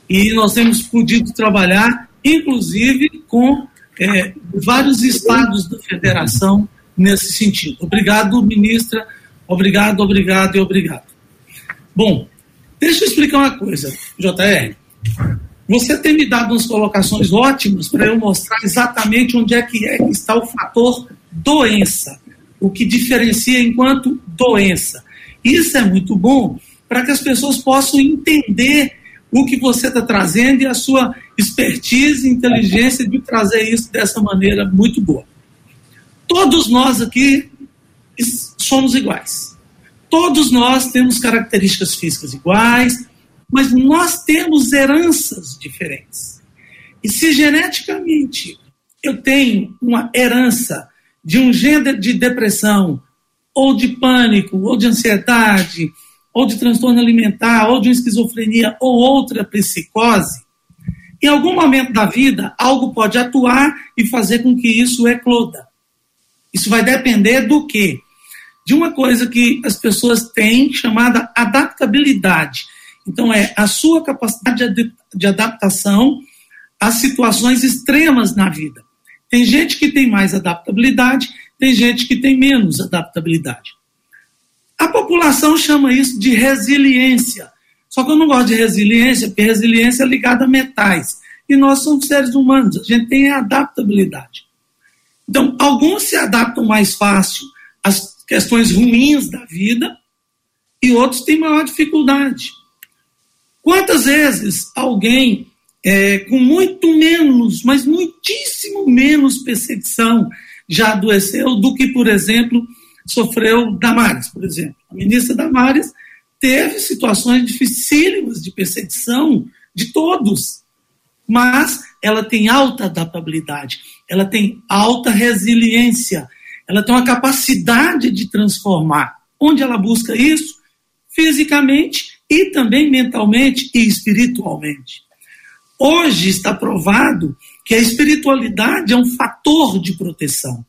E nós temos podido trabalhar, inclusive, com é, vários estados da federação nesse sentido. Obrigado, ministra. Obrigado, obrigado e obrigado. Bom, deixa eu explicar uma coisa, JR. Você tem me dado umas colocações ótimas para eu mostrar exatamente onde é que, é que está o fator doença, o que diferencia enquanto doença. Isso é muito bom para que as pessoas possam entender o que você está trazendo e a sua expertise e inteligência de trazer isso dessa maneira muito boa. Todos nós aqui somos iguais. Todos nós temos características físicas iguais, mas nós temos heranças diferentes. E se geneticamente eu tenho uma herança de um gênero de depressão, ou de pânico, ou de ansiedade, ou de transtorno alimentar, ou de esquizofrenia, ou outra psicose, em algum momento da vida, algo pode atuar e fazer com que isso ecloda. Isso vai depender do quê? De uma coisa que as pessoas têm chamada adaptabilidade. Então, é a sua capacidade de adaptação às situações extremas na vida. Tem gente que tem mais adaptabilidade, tem gente que tem menos adaptabilidade. A população chama isso de resiliência. Só que eu não gosto de resiliência, porque resiliência é ligada a metais. E nós somos seres humanos, a gente tem adaptabilidade. Então, alguns se adaptam mais fácil às questões ruins da vida e outros têm maior dificuldade. Quantas vezes alguém é, com muito menos, mas muitíssimo menos perseguição já adoeceu do que, por exemplo, sofreu Damares, por exemplo. A ministra Damares teve situações dificílimas de perseguição de todos, mas ela tem alta adaptabilidade, ela tem alta resiliência, ela tem uma capacidade de transformar. Onde ela busca isso? Fisicamente e também mentalmente e espiritualmente. Hoje está provado que a espiritualidade é um fator de proteção.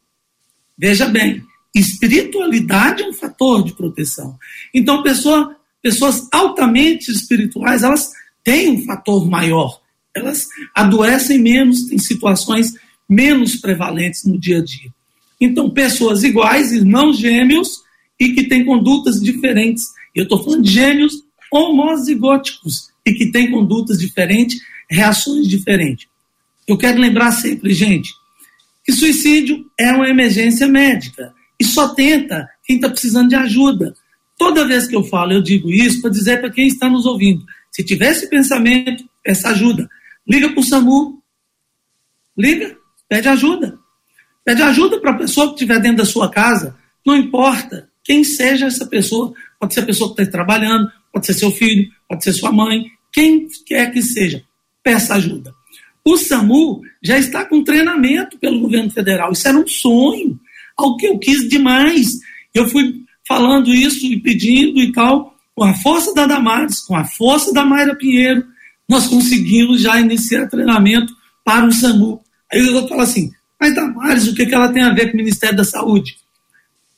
Veja bem, espiritualidade é um fator de proteção. Então, pessoa, pessoas altamente espirituais, elas têm um fator maior. Elas adoecem menos, têm situações menos prevalentes no dia a dia. Então, pessoas iguais, irmãos gêmeos, e que têm condutas diferentes. Eu estou falando de gêmeos homozigóticos e que têm condutas diferentes, reações diferentes. Eu quero lembrar sempre, gente, que suicídio é uma emergência médica e só tenta quem está precisando de ajuda. Toda vez que eu falo, eu digo isso para dizer para quem está nos ouvindo: se tiver esse pensamento, essa ajuda, liga para o SAMU, liga, pede ajuda. Pede ajuda para a pessoa que estiver dentro da sua casa, não importa quem seja essa pessoa, pode ser a pessoa que está trabalhando, pode ser seu filho, pode ser sua mãe, quem quer que seja, peça ajuda. O SAMU já está com treinamento pelo governo federal. Isso era um sonho, algo que eu quis demais. Eu fui falando isso e pedindo e tal. Com a força da Damares, com a força da Mayra Pinheiro, nós conseguimos já iniciar treinamento para o SAMU. Aí eu falo assim, mas Damares, o que, que ela tem a ver com o Ministério da Saúde?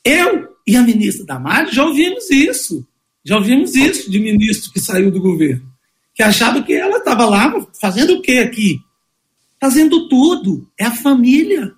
Eu e a ministra Damares já ouvimos isso. Já ouvimos isso de ministro que saiu do governo, que achava que ela estava lá fazendo o quê aqui? Fazendo tudo. É a família.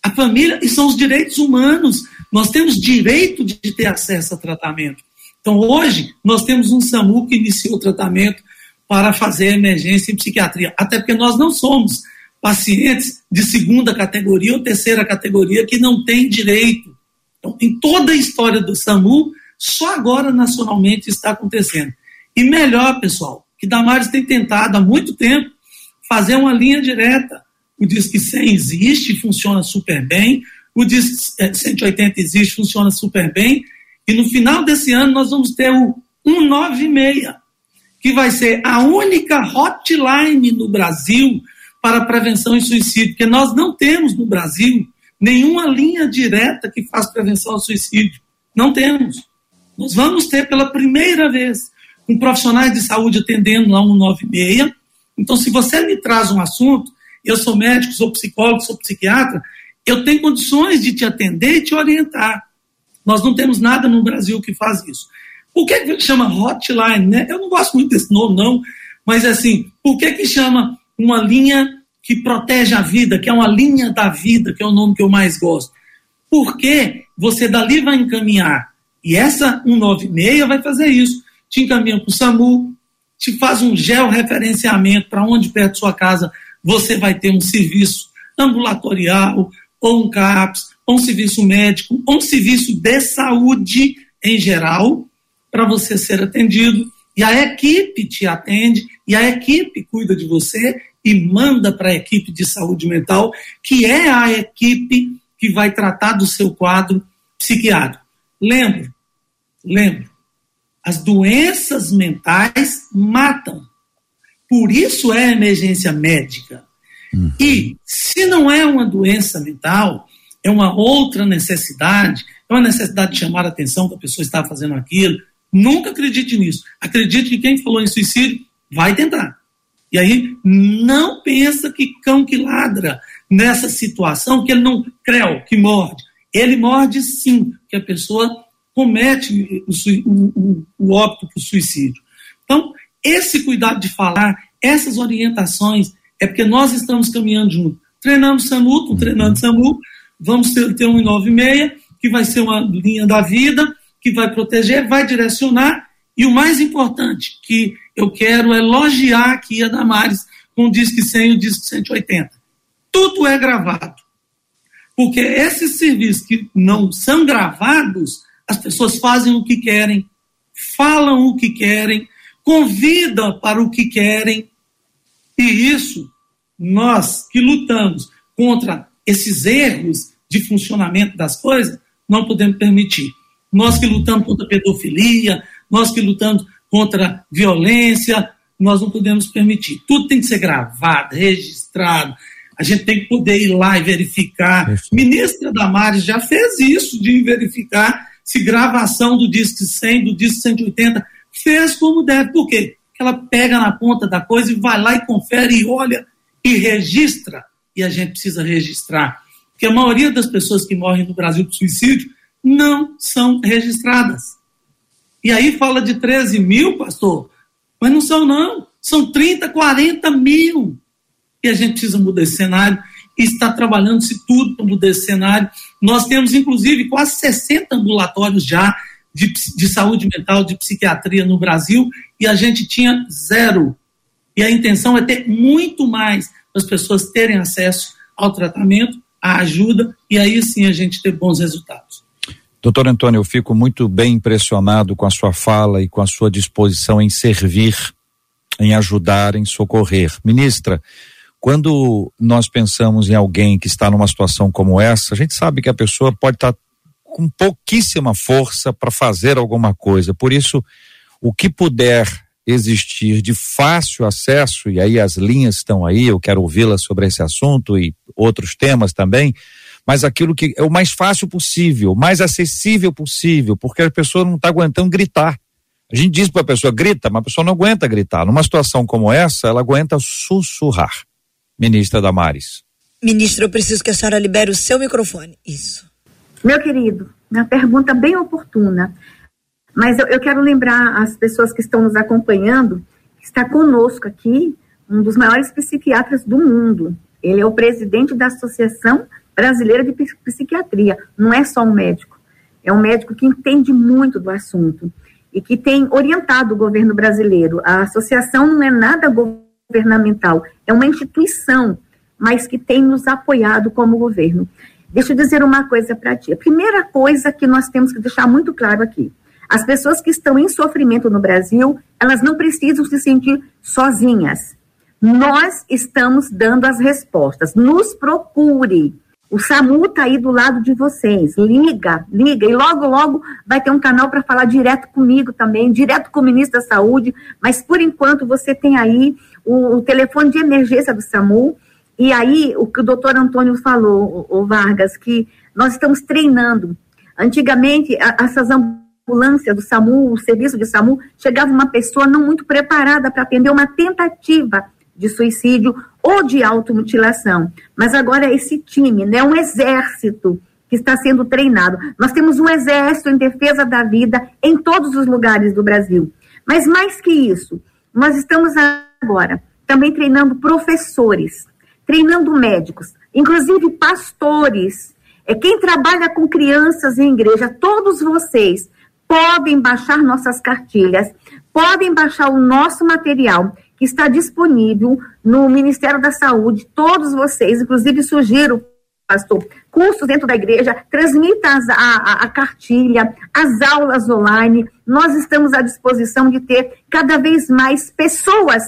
A família e são os direitos humanos. Nós temos direito de ter acesso a tratamento. Então, hoje, nós temos um SAMU que iniciou o tratamento para fazer emergência em psiquiatria. Até porque nós não somos pacientes de segunda categoria ou terceira categoria que não têm direito. Então, em toda a história do SAMU, só agora nacionalmente está acontecendo. E melhor, pessoal, que Damares tem tentado há muito tempo fazer uma linha direta. O Disque 100 existe, funciona super bem. O Disque 180 existe, funciona super bem. E no final desse ano nós vamos ter o 196, que vai ser a única hotline no Brasil para prevenção e suicídio, porque nós não temos no Brasil nenhuma linha direta que faz prevenção ao suicídio. Não temos. Nós vamos ter pela primeira vez com profissionais de saúde atendendo lá 196. Então, se você me traz um assunto, eu sou médico, sou psicólogo, sou psiquiatra, eu tenho condições de te atender e te orientar. Nós não temos nada no Brasil que faz isso. Por que, que chama hotline? Né? Eu não gosto muito desse nome, não, mas assim, por que, que chama uma linha que protege a vida, que é uma linha da vida, que é o nome que eu mais gosto? Porque você dali vai encaminhar, e essa 196 vai fazer isso, te encaminha para o SAMU, te faz um georreferenciamento para onde perto da sua casa você vai ter um serviço ambulatorial, ou um CAPS, ou um serviço médico, ou um serviço de saúde em geral, para você ser atendido. E a equipe te atende, e a equipe cuida de você e manda para a equipe de saúde mental, que é a equipe que vai tratar do seu quadro psiquiátrico. Lembro, lembro, as doenças mentais matam. Por isso é emergência médica. Uhum. E se não é uma doença mental, é uma outra necessidade, é uma necessidade de chamar a atenção da pessoa estar fazendo aquilo. Nunca acredite nisso. Acredite que quem falou em suicídio vai tentar. E aí não pensa que cão que ladra nessa situação, que ele não creu, que morde. Ele morde sim, que a pessoa comete o, o, o óbito por suicídio. Então, esse cuidado de falar, essas orientações, é porque nós estamos caminhando junto. Treinando SAMU, treinando SAMU, vamos ter, ter um 96, que vai ser uma linha da vida, que vai proteger, vai direcionar, e o mais importante, que eu quero elogiar aqui a Damares com o Disque 100 e o Disque 180. Tudo é gravado. Porque esses serviços que não são gravados, as pessoas fazem o que querem, falam o que querem, convidam para o que querem, e isso, nós que lutamos contra esses erros de funcionamento das coisas, não podemos permitir. Nós que lutamos contra pedofilia, nós que lutamos contra violência, nós não podemos permitir. Tudo tem que ser gravado, registrado. A gente tem que poder ir lá e verificar. Ministra Damares já fez isso de verificar se gravação do disco 100, do disco 180, fez como deve. Por quê? Porque ela pega na ponta da coisa e vai lá e confere e olha e registra. E a gente precisa registrar. Porque a maioria das pessoas que morrem no Brasil por suicídio não são registradas. E aí fala de 13 mil, pastor, mas não são não. São 30, 40 mil. E a gente precisa mudar esse cenário está trabalhando-se tudo para mudar esse cenário. Nós temos, inclusive, quase 60 ambulatórios já de, de saúde mental, de psiquiatria no Brasil, e a gente tinha zero. E a intenção é ter muito mais para as pessoas terem acesso ao tratamento, à ajuda, e aí sim a gente ter bons resultados. Doutor Antônio, eu fico muito bem impressionado com a sua fala e com a sua disposição em servir, em ajudar, em socorrer. Ministra, quando nós pensamos em alguém que está numa situação como essa, a gente sabe que a pessoa pode estar com pouquíssima força para fazer alguma coisa. Por isso, o que puder existir de fácil acesso, e aí as linhas estão aí, eu quero ouvi-la sobre esse assunto e outros temas também, mas aquilo que é o mais fácil possível, mais acessível possível, porque a pessoa não está aguentando gritar. A gente diz para a pessoa grita, mas a pessoa não aguenta gritar. Numa situação como essa, ela aguenta sussurrar ministra Damares. Ministra, eu preciso que a senhora libere o seu microfone. Isso. Meu querido, uma pergunta bem oportuna. Mas eu, eu quero lembrar as pessoas que estão nos acompanhando que está conosco aqui um dos maiores psiquiatras do mundo. Ele é o presidente da Associação Brasileira de Psiquiatria. Não é só um médico, é um médico que entende muito do assunto e que tem orientado o governo brasileiro. A associação não é nada governamental, é uma instituição, mas que tem nos apoiado como governo. Deixa eu dizer uma coisa para ti. A primeira coisa que nós temos que deixar muito claro aqui: as pessoas que estão em sofrimento no Brasil, elas não precisam se sentir sozinhas. Nós estamos dando as respostas. Nos procure. O SAMU está aí do lado de vocês. Liga, liga. E logo, logo vai ter um canal para falar direto comigo também, direto com o ministro da Saúde. Mas por enquanto você tem aí o, o telefone de emergência do SAMU E aí, o que o doutor Antônio falou, o, Vargas, que nós estamos treinando. Antigamente, a, essas ambulâncias do SAMU, o serviço de SAMU, chegava uma pessoa não muito preparada para atender uma tentativa de suicídio ou de automutilação. Mas agora é esse time, né, um exército que está sendo treinado. Nós temos um exército em defesa da vida em todos os lugares do Brasil. Mas mais que isso, nós estamos agora. Também treinando professores, treinando médicos, inclusive pastores, é quem trabalha com crianças em igreja, todos vocês podem baixar nossas cartilhas, podem baixar o nosso material que está disponível no Ministério da Saúde, todos vocês, inclusive sugiro, pastor, cursos dentro da igreja, transmita as, a, a, a, cartilha, as aulas online. Nós estamos à disposição de ter cada vez mais pessoas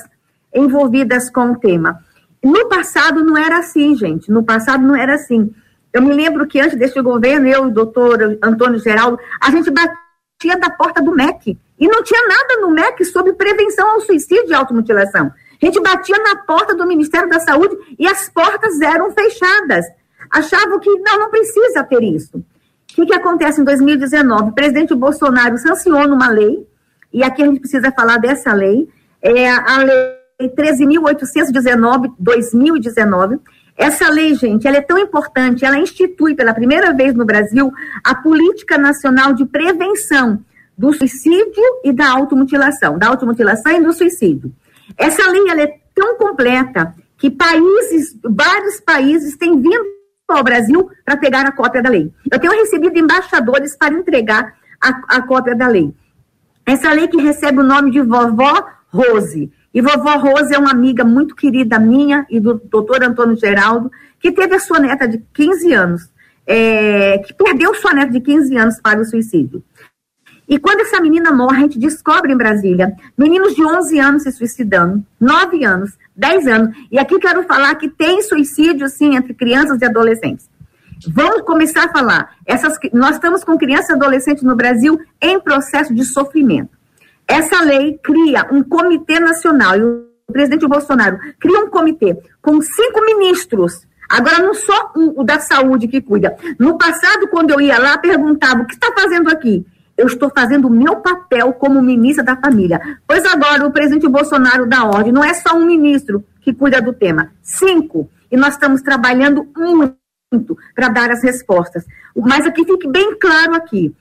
envolvidas com o tema. No passado não era assim, gente. No passado não era assim. Eu me lembro que antes deste governo, eu e o doutor Antônio Geraldo, a gente batia da porta do MEC. E não tinha nada no MEC sobre prevenção ao suicídio e automutilação. A gente batia na porta do Ministério da Saúde e as portas eram fechadas achavam que não, não precisa ter isso. O que, que acontece em 2019? O presidente Bolsonaro sanciona uma lei, e aqui a gente precisa falar dessa lei, é a lei 13.819-2019. Essa lei, gente, ela é tão importante, ela institui pela primeira vez no Brasil a Política Nacional de Prevenção do Suicídio e da Automutilação, da automutilação e do suicídio. Essa lei, ela é tão completa que países, vários países têm vindo ao Brasil para pegar a cópia da lei. Eu tenho recebido embaixadores para entregar a, a cópia da lei. Essa lei que recebe o nome de Vovó Rose. E Vovó Rose é uma amiga muito querida minha e do doutor Antônio Geraldo, que teve a sua neta de 15 anos, é, que perdeu sua neta de 15 anos para o suicídio. E quando essa menina morre, a gente descobre em Brasília meninos de 11 anos se suicidando, 9 anos, 10 anos. E aqui quero falar que tem suicídio, sim, entre crianças e adolescentes. Vamos começar a falar. Essas, nós estamos com crianças e adolescentes no Brasil em processo de sofrimento. Essa lei cria um comitê nacional, e o presidente Bolsonaro cria um comitê com cinco ministros. Agora, não só o, o da saúde que cuida. No passado, quando eu ia lá, perguntava: o que está fazendo aqui? eu estou fazendo o meu papel como ministra da família. Pois agora o presidente Bolsonaro dá ordem, não é só um ministro que cuida do tema, cinco. E nós estamos trabalhando muito para dar as respostas. Mas aqui fique bem claro aqui.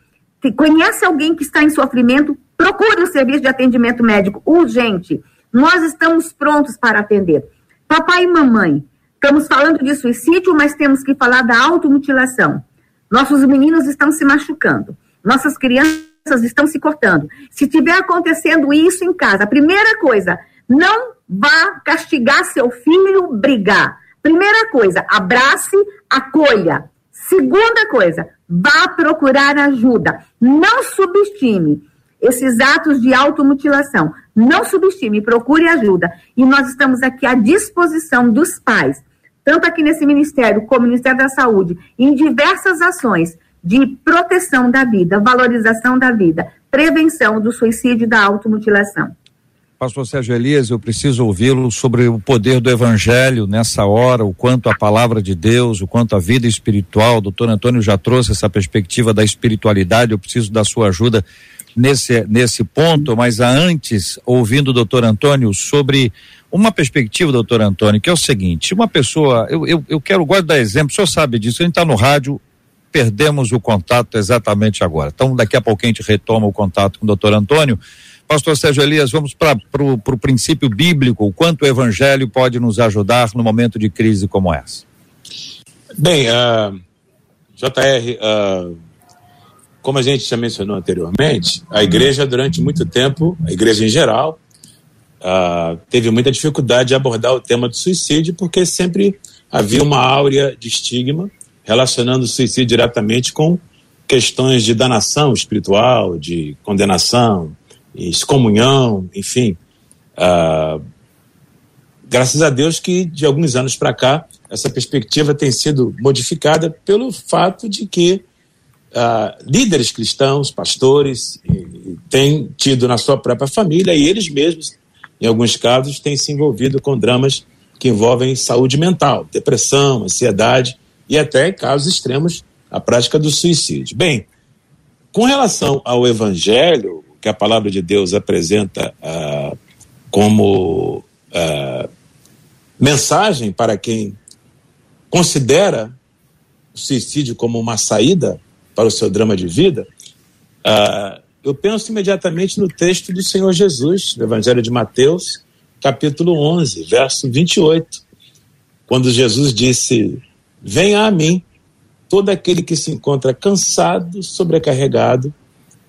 Conhece alguém que está em sofrimento, procure o serviço de atendimento médico urgente. Nós estamos prontos para atender. Papai e mamãe, estamos falando de suicídio, mas temos que falar da automutilação. Nossos meninos estão se machucando. Nossas crianças estão se cortando. Se tiver acontecendo isso em casa, a primeira coisa, não vá castigar seu filho, brigar. Primeira coisa, abrace, acolha. Segunda coisa, vá procurar ajuda. Não subestime esses atos de automutilação. Não subestime, procure ajuda. E nós estamos aqui à disposição dos pais, tanto aqui nesse ministério como no Ministério da Saúde, em diversas ações de proteção da vida, valorização da vida, prevenção do suicídio e da automutilação. Pastor Sérgio Elias, eu preciso ouvi-lo sobre o poder do evangelho nessa hora, o quanto a palavra de Deus, o quanto a vida espiritual. O doutor Antônio já trouxe essa perspectiva da espiritualidade, eu preciso da sua ajuda nesse, nesse ponto, mas antes, ouvindo o doutor Antônio sobre uma perspectiva, doutor Antônio, que é o seguinte: uma pessoa, eu, eu, eu quero, gosto de dar exemplo, o senhor sabe disso, a gente está no rádio, perdemos o contato exatamente agora. Então, daqui a pouquinho a gente retoma o contato com o doutor Antônio. Pastor Sérgio Elias, vamos para o princípio bíblico, o quanto o evangelho pode nos ajudar no momento de crise como essa. Bem, uh, ah, JR, uh, ah, como a gente já mencionou anteriormente, a igreja durante muito tempo, a igreja em geral, uh, teve muita dificuldade de abordar o tema do suicídio, porque sempre havia uma áurea de estigma relacionando o suicídio diretamente com questões de danação espiritual, de condenação, excomunhão, enfim. Uh, graças a Deus que de alguns anos para cá essa perspectiva tem sido modificada pelo fato de que uh, líderes cristãos, pastores, têm tido na sua própria família e eles mesmos, em alguns casos, têm se envolvido com dramas que envolvem saúde mental, depressão, ansiedade e até casos extremos a prática do suicídio. Bem, com relação ao Evangelho, que a palavra de Deus apresenta ah, como ah, mensagem para quem considera o suicídio como uma saída para o seu drama de vida, ah, eu penso imediatamente no texto do Senhor Jesus, no Evangelho de Mateus, capítulo 11, verso 28, quando Jesus disse: Venha a mim, todo aquele que se encontra cansado, sobrecarregado,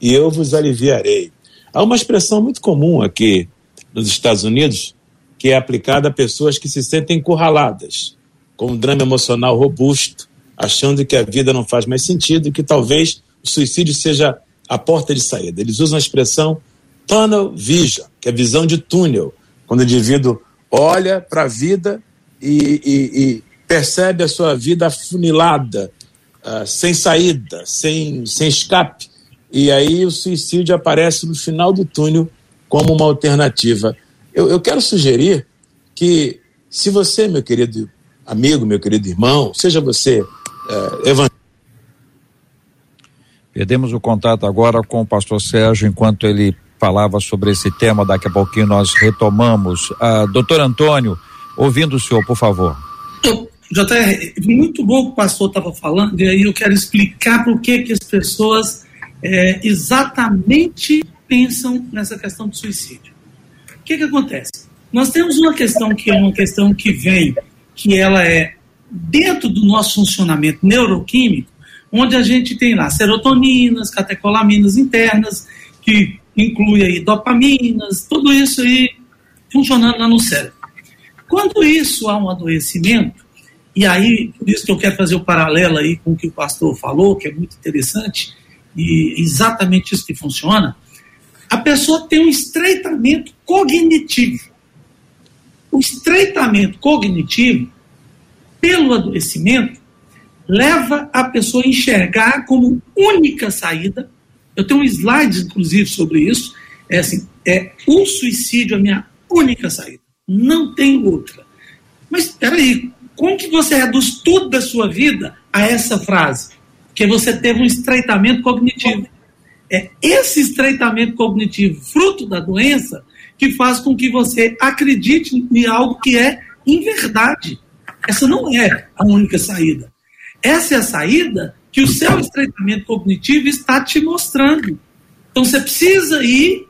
e eu vos aliviarei. Há uma expressão muito comum aqui nos Estados Unidos que é aplicada a pessoas que se sentem encurraladas, com um drama emocional robusto, achando que a vida não faz mais sentido e que talvez o suicídio seja a porta de saída. Eles usam a expressão tunnel vision, que é visão de túnel, quando o indivíduo olha para a vida e, e, e, percebe a sua vida afunilada, uh, sem saída, sem, sem escape. E aí o suicídio aparece no final do túnel como uma alternativa. Eu, eu quero sugerir que, se você, meu querido amigo, meu querido irmão, seja você evangélico, Perdemos o contato agora com o pastor Sérgio enquanto ele falava sobre esse tema. Daqui a pouquinho nós retomamos. Uh, doutor Antônio, ouvindo o senhor, por favor. JR, muito bom que o pastor estava falando, e aí eu quero explicar por que, que as pessoas é, exatamente pensam nessa questão do suicídio. O que, que acontece? Nós temos uma questão que é uma questão que vem, que ela é dentro do nosso funcionamento neuroquímico, onde a gente tem lá serotoninas, catecolaminas internas, que inclui aí dopaminas, tudo isso aí funcionando lá no cérebro. Quando isso há um adoecimento, e aí, por isso que eu quero fazer o paralelo aí com o que o pastor falou, que é muito interessante, e exatamente isso que funciona, a pessoa tem um estreitamento cognitivo. O estreitamento cognitivo, pelo adoecimento, leva a pessoa a enxergar como única saída. Eu tenho um slide, inclusive, sobre isso. É assim, é o suicídio a minha única saída. Não tem outra. Mas espera aí, como que você reduz tudo da sua vida a essa frase? Que você teve um estreitamento cognitivo. É esse estreitamento cognitivo, fruto da doença, que faz com que você acredite em algo que é inverdade. Essa não é a única saída. Essa é a saída que o seu estreitamento cognitivo está te mostrando. Então você precisa ir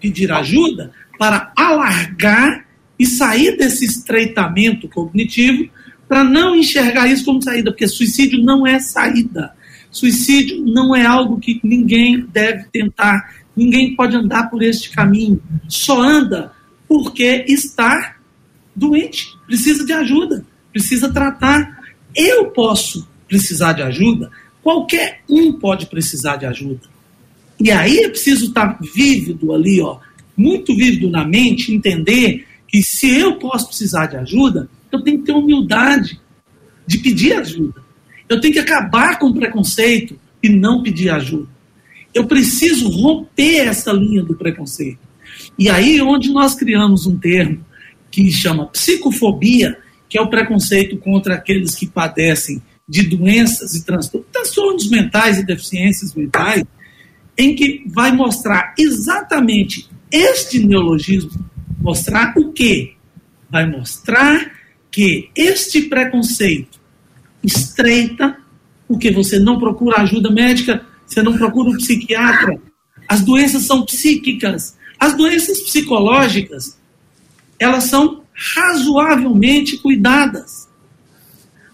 pedir ajuda para alargar e sair desse estreitamento cognitivo para não enxergar isso como saída, porque suicídio não é saída. Suicídio não é algo que ninguém deve tentar, ninguém pode andar por este caminho. Só anda porque está doente, precisa de ajuda, precisa tratar. Eu posso precisar de ajuda, qualquer um pode precisar de ajuda. E aí é preciso estar vívido ali, ó, muito vívido na mente, entender que se eu posso precisar de ajuda, eu tenho que ter humildade de pedir ajuda. Eu tenho que acabar com o preconceito e não pedir ajuda. Eu preciso romper essa linha do preconceito. E aí onde nós criamos um termo que chama psicofobia, que é o preconceito contra aqueles que padecem de doenças e transtornos, transtornos mentais e deficiências mentais, em que vai mostrar exatamente este neologismo, mostrar o quê? Vai mostrar que este preconceito estreita, porque você não procura ajuda médica, você não procura um psiquiatra, as doenças são psíquicas, as doenças psicológicas, elas são razoavelmente cuidadas.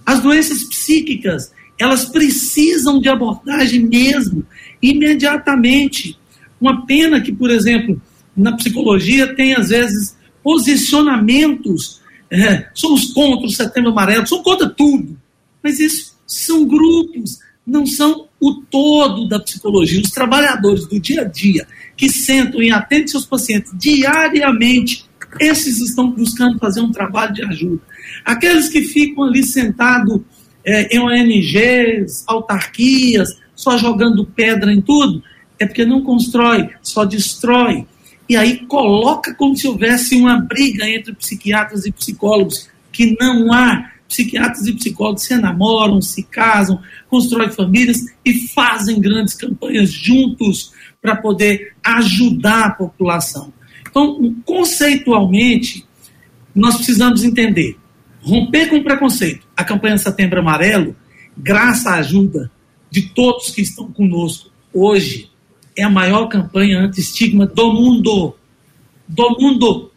As doenças psíquicas, elas precisam de abordagem mesmo, imediatamente. Uma pena que, por exemplo, na psicologia tem às vezes posicionamentos. É, somos contra o setembro amarelo, somos contra tudo. Mas isso são grupos, não são o todo da psicologia. Os trabalhadores do dia a dia que sentam e atendem seus pacientes diariamente, esses estão buscando fazer um trabalho de ajuda. Aqueles que ficam ali sentados é, em ONGs, autarquias, só jogando pedra em tudo, é porque não constrói, só destrói. E aí coloca como se houvesse uma briga entre psiquiatras e psicólogos, que não há psiquiatras e psicólogos se enamoram, se casam, constroem famílias e fazem grandes campanhas juntos para poder ajudar a população. Então, conceitualmente, nós precisamos entender, romper com o preconceito. A campanha Setembro Amarelo, graças à ajuda de todos que estão conosco hoje, é a maior campanha anti-estigma do mundo. Do mundo.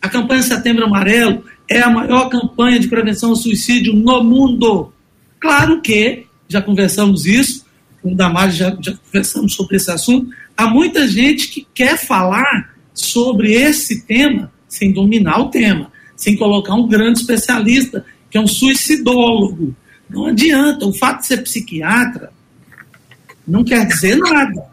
A campanha Setembro Amarelo é a maior campanha de prevenção ao suicídio no mundo. Claro que, já conversamos isso, com o Damares já, já conversamos sobre esse assunto, há muita gente que quer falar sobre esse tema sem dominar o tema, sem colocar um grande especialista, que é um suicidólogo. Não adianta. O fato de ser psiquiatra não quer dizer nada.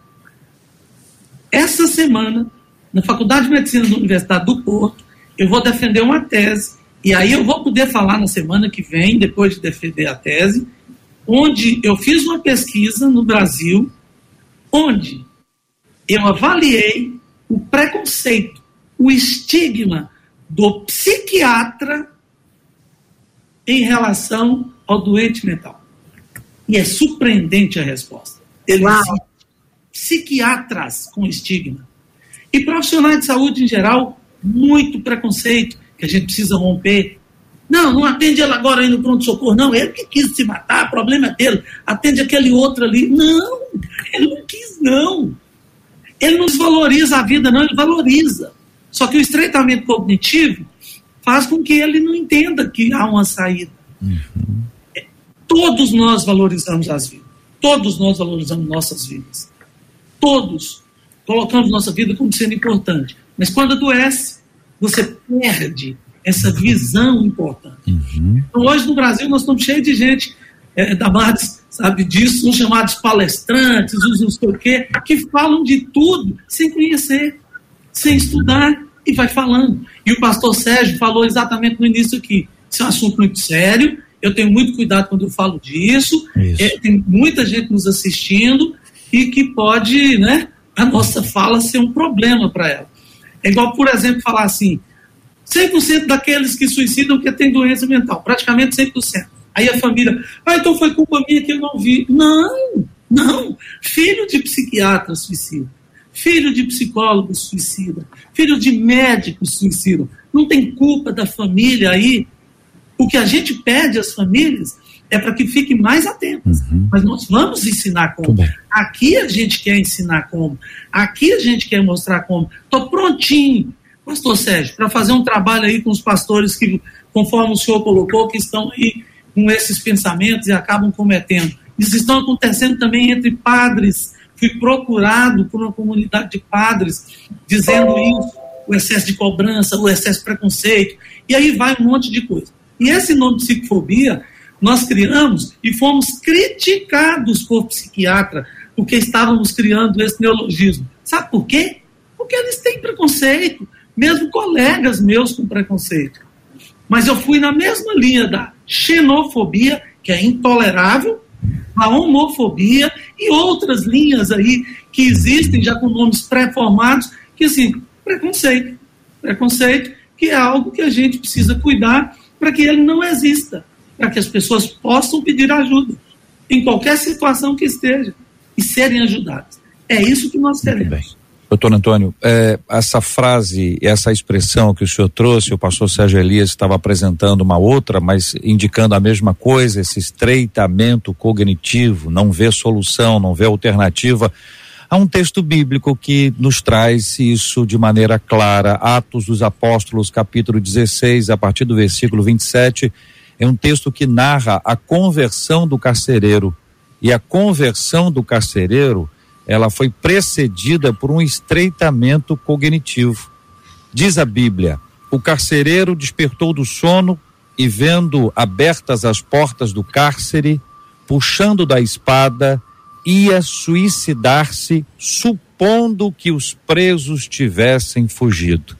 Essa semana, na Faculdade de Medicina da Universidade do Porto, eu vou defender uma tese e aí eu vou poder falar na semana que vem, depois de defender a tese, onde eu fiz uma pesquisa no Brasil, onde eu avaliei o preconceito, o estigma do psiquiatra em relação ao doente mental. E é surpreendente a resposta. Existem psiquiatras com estigma. E profissionais de saúde em geral, muito preconceito que a gente precisa romper. Não, não atende ela agora aí no pronto-socorro, não. Ele que quis se matar, problema é dele. Atende aquele outro ali. Não, ele não quis, não. Ele não desvaloriza a vida, não, ele valoriza. Só que o estreitamento cognitivo faz com que ele não entenda que há uma saída. Uhum. Todos nós valorizamos as vidas. Todos nós valorizamos nossas vidas. Todos colocamos nossa vida como sendo importante. Mas quando adoece, você perde essa visão importante. Uhum. Então, hoje no Brasil, nós estamos cheios de gente é, da Mardes, sabe disso, os chamados palestrantes, os não sei o quê, que falam de tudo sem conhecer, sem estudar e vai falando. E o pastor Sérgio falou exatamente no início aqui. Isso é um assunto muito sério, eu tenho muito cuidado quando eu falo disso, é, tem muita gente nos assistindo e que pode, né, a nossa fala ser um problema para ela. É igual, por exemplo, falar assim: 100% daqueles que suicidam que têm doença mental, praticamente 100%. Aí a família, ah, então foi culpa minha que eu não vi. Não, não. Filho de psiquiatra suicida. Filho de psicólogo suicida. Filho de médico suicida. Não tem culpa da família aí. O que a gente pede às famílias é para que fiquem mais atentas. Uhum. Mas nós vamos ensinar como. Aqui a gente quer ensinar como. Aqui a gente quer mostrar como. Estou prontinho, pastor Sérgio, para fazer um trabalho aí com os pastores que, conforme o senhor colocou, que estão aí com esses pensamentos e acabam cometendo. Isso estão acontecendo também entre padres. Fui procurado por uma comunidade de padres dizendo isso, o excesso de cobrança, o excesso de preconceito, e aí vai um monte de coisa. E esse nome psicofobia nós criamos e fomos criticados por psiquiatra porque estávamos criando esse neologismo. Sabe por quê? Porque eles têm preconceito, mesmo colegas meus com preconceito. Mas eu fui na mesma linha da xenofobia, que é intolerável, a homofobia e outras linhas aí que existem já com nomes pré-formados, que assim, preconceito. Preconceito que é algo que a gente precisa cuidar para que ele não exista para que as pessoas possam pedir ajuda em qualquer situação que esteja e serem ajudadas. É isso que nós queremos. Doutor Antônio, é, essa frase, essa expressão que o senhor trouxe, o pastor Sérgio Elias estava apresentando uma outra, mas indicando a mesma coisa, esse estreitamento cognitivo, não vê solução, não vê alternativa. Há um texto bíblico que nos traz isso de maneira clara, Atos dos Apóstolos, capítulo 16, a partir do versículo 27 é um texto que narra a conversão do carcereiro. E a conversão do carcereiro, ela foi precedida por um estreitamento cognitivo. Diz a Bíblia: o carcereiro despertou do sono e, vendo abertas as portas do cárcere, puxando da espada, ia suicidar-se, supondo que os presos tivessem fugido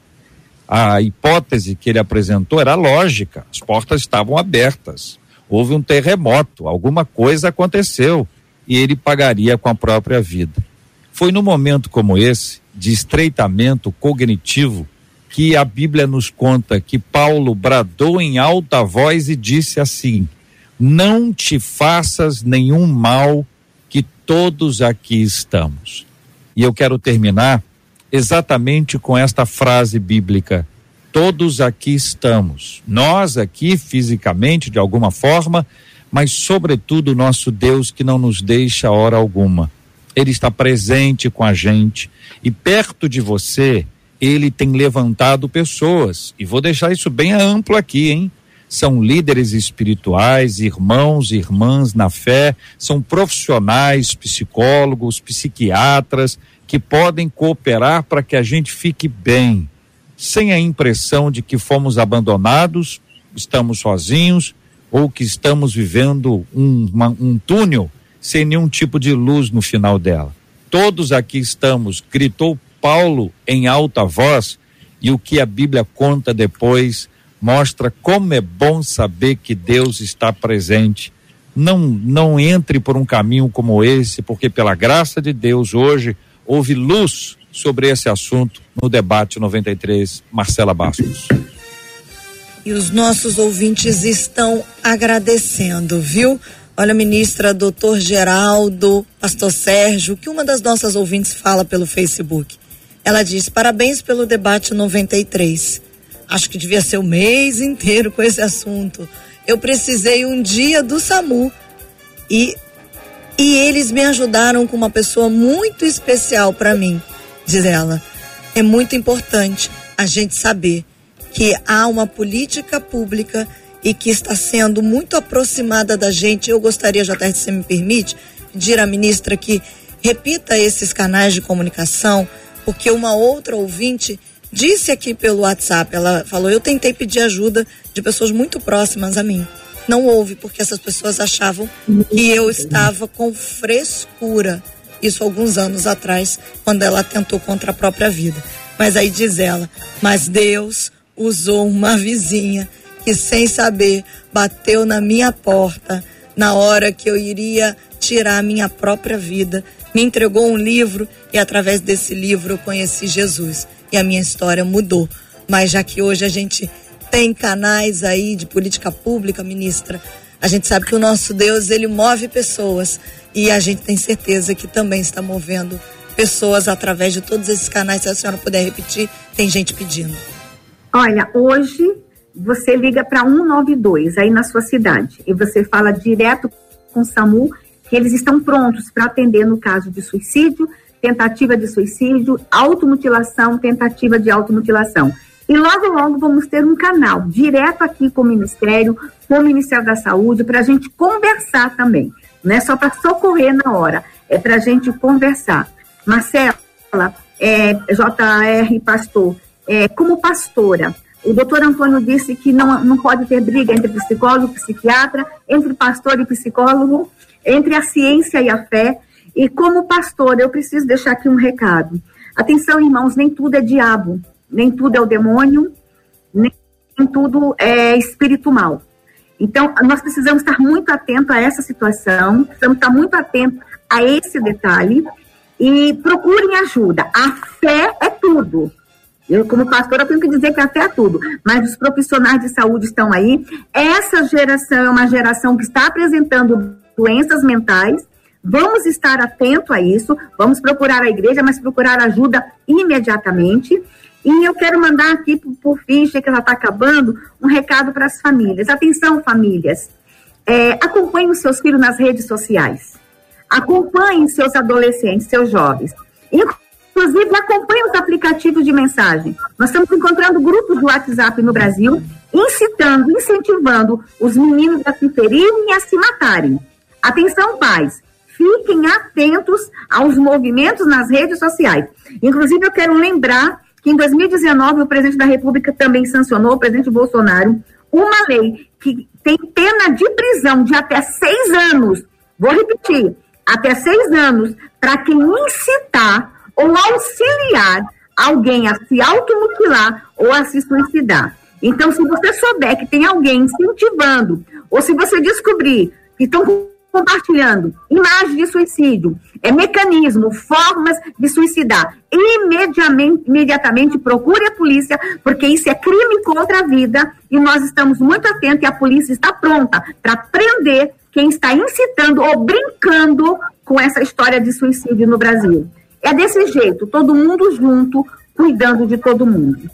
a hipótese que ele apresentou era lógica, as portas estavam abertas. Houve um terremoto, alguma coisa aconteceu e ele pagaria com a própria vida. Foi num momento como esse, de estreitamento cognitivo, que a Bíblia nos conta que Paulo bradou em alta voz e disse assim: Não te faças nenhum mal, que todos aqui estamos. E eu quero terminar exatamente com esta frase bíblica: Todos aqui estamos. Nós aqui fisicamente, de alguma forma, mas sobretudo nosso Deus que não nos deixa hora alguma. Ele está presente com a gente e perto de você ele tem levantado pessoas. E vou deixar isso bem amplo aqui, hein? São líderes espirituais, irmãos e irmãs na fé, são profissionais, psicólogos, psiquiatras que podem cooperar para que a gente fique bem, sem a impressão de que fomos abandonados, estamos sozinhos ou que estamos vivendo um, uma, um túnel sem nenhum tipo de luz no final dela. Todos aqui estamos, gritou Paulo em alta voz, e o que a Bíblia conta depois mostra como é bom saber que Deus está presente. Não, não entre por um caminho como esse, porque pela graça de Deus hoje houve luz sobre esse assunto no debate 93, Marcela Bastos. E os nossos ouvintes estão agradecendo, viu? Olha, ministra, doutor Geraldo, pastor Sérgio, que uma das nossas ouvintes fala pelo Facebook. Ela diz: parabéns pelo debate 93. Acho que devia ser o mês inteiro com esse assunto. Eu precisei um dia do SAMU e, e eles me ajudaram com uma pessoa muito especial para mim, diz ela. É muito importante a gente saber que há uma política pública e que está sendo muito aproximada da gente. Eu gostaria, já até se me permite, pedir à ministra que repita esses canais de comunicação porque uma outra ouvinte disse aqui pelo WhatsApp, ela falou: "Eu tentei pedir ajuda de pessoas muito próximas a mim. Não houve porque essas pessoas achavam que eu estava com frescura. Isso alguns anos atrás, quando ela tentou contra a própria vida. Mas aí diz ela: "Mas Deus usou uma vizinha que sem saber bateu na minha porta na hora que eu iria tirar a minha própria vida me entregou um livro e através desse livro eu conheci Jesus e a minha história mudou. Mas já que hoje a gente tem canais aí de política pública, ministra, a gente sabe que o nosso Deus, ele move pessoas e a gente tem certeza que também está movendo pessoas através de todos esses canais. Se a senhora puder repetir, tem gente pedindo. Olha, hoje você liga para 192 aí na sua cidade e você fala direto com o SAMU que eles estão prontos para atender no caso de suicídio, tentativa de suicídio, automutilação, tentativa de automutilação. E logo, logo vamos ter um canal direto aqui com o Ministério, com o Ministério da Saúde, para a gente conversar também. Não é só para socorrer na hora, é para a gente conversar. Marcela, é, JR Pastor, é, como pastora, o doutor Antônio disse que não, não pode ter briga entre psicólogo e psiquiatra, entre pastor e psicólogo, entre a ciência e a fé. E como pastor, eu preciso deixar aqui um recado. Atenção, irmãos, nem tudo é diabo, nem tudo é o demônio, nem tudo é espírito mal. Então, nós precisamos estar muito atentos a essa situação, precisamos estar muito atentos a esse detalhe e procurem ajuda. A fé é tudo. Eu, como pastora, tenho que dizer que a fé é tudo, mas os profissionais de saúde estão aí. Essa geração é uma geração que está apresentando doenças mentais. Vamos estar atento a isso, vamos procurar a igreja, mas procurar ajuda imediatamente. E eu quero mandar aqui, por, fim, sei que já está acabando, um recado para as famílias. Atenção, famílias. É, acompanhem os seus filhos nas redes sociais. Acompanhem seus adolescentes, seus jovens. Inclusive, acompanhem os aplicativos de mensagem. Nós estamos encontrando grupos de WhatsApp no Brasil, incitando, incentivando os meninos a se ferirem e a se matarem. Atenção, pais. Fiquem atentos aos movimentos nas redes sociais. Inclusive, eu quero lembrar que em 2019 o presidente da República também sancionou, o presidente Bolsonaro, uma lei que tem pena de prisão de até seis anos. Vou repetir, até seis anos, para quem incitar ou auxiliar alguém a se automutilar ou a se suicidar. Então, se você souber que tem alguém incentivando, ou se você descobrir que estão compartilhando imagens de suicídio, é, mecanismo, formas de suicidar, imediatamente, imediatamente procure a polícia, porque isso é crime contra a vida e nós estamos muito atentos e a polícia está pronta para prender quem está incitando ou brincando com essa história de suicídio no Brasil. É desse jeito, todo mundo junto, cuidando de todo mundo.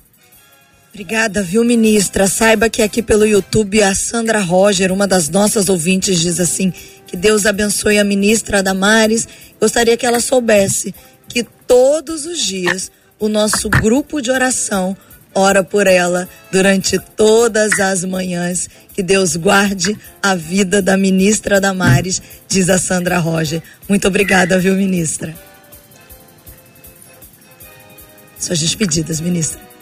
Obrigada, viu, ministra? Saiba que aqui pelo YouTube a Sandra Roger, uma das nossas ouvintes, diz assim: que Deus abençoe a ministra Damares. Gostaria que ela soubesse que todos os dias o nosso grupo de oração ora por ela durante todas as manhãs. Que Deus guarde a vida da ministra Damares, diz a Sandra Roger. Muito obrigada, viu, ministra? Suas despedidas, ministra. [LAUGHS]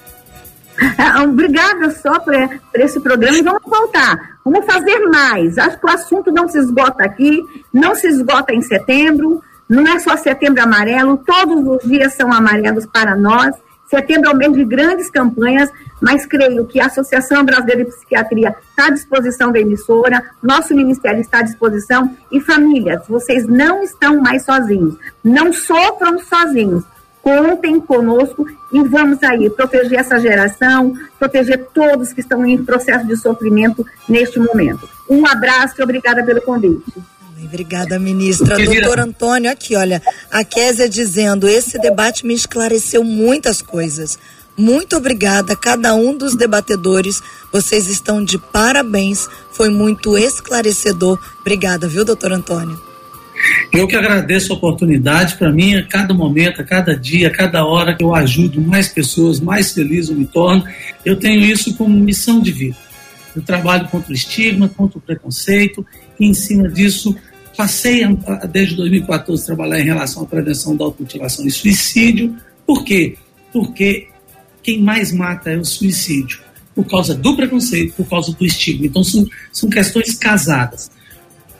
Ah, obrigada só por, por esse programa e vamos voltar. Vamos fazer mais. Acho que o assunto não se esgota aqui, não se esgota em setembro. Não é só setembro amarelo, todos os dias são amarelos para nós. Setembro é o mês de grandes campanhas, mas creio que a Associação Brasileira de Psiquiatria está à disposição da emissora, nosso ministério está à disposição e famílias, vocês não estão mais sozinhos, não sofram sozinhos contem conosco e vamos aí proteger essa geração, proteger todos que estão em processo de sofrimento neste momento. Um abraço e obrigada pelo convite. Obrigada, ministra. Doutor Antônio, aqui, olha, a Késia dizendo, esse debate me esclareceu muitas coisas. Muito obrigada a cada um dos debatedores. Vocês estão de parabéns. Foi muito esclarecedor. Obrigada, viu, doutor Antônio? Eu que agradeço a oportunidade, para mim, a cada momento, a cada dia, a cada hora que eu ajudo mais pessoas, mais feliz eu me torno. Eu tenho isso como missão de vida. Eu trabalho contra o estigma, contra o preconceito, e em cima disso passei desde 2014 a trabalhar em relação à prevenção da automutilação e suicídio. Por quê? Porque quem mais mata é o suicídio, por causa do preconceito, por causa do estigma. Então são, são questões casadas.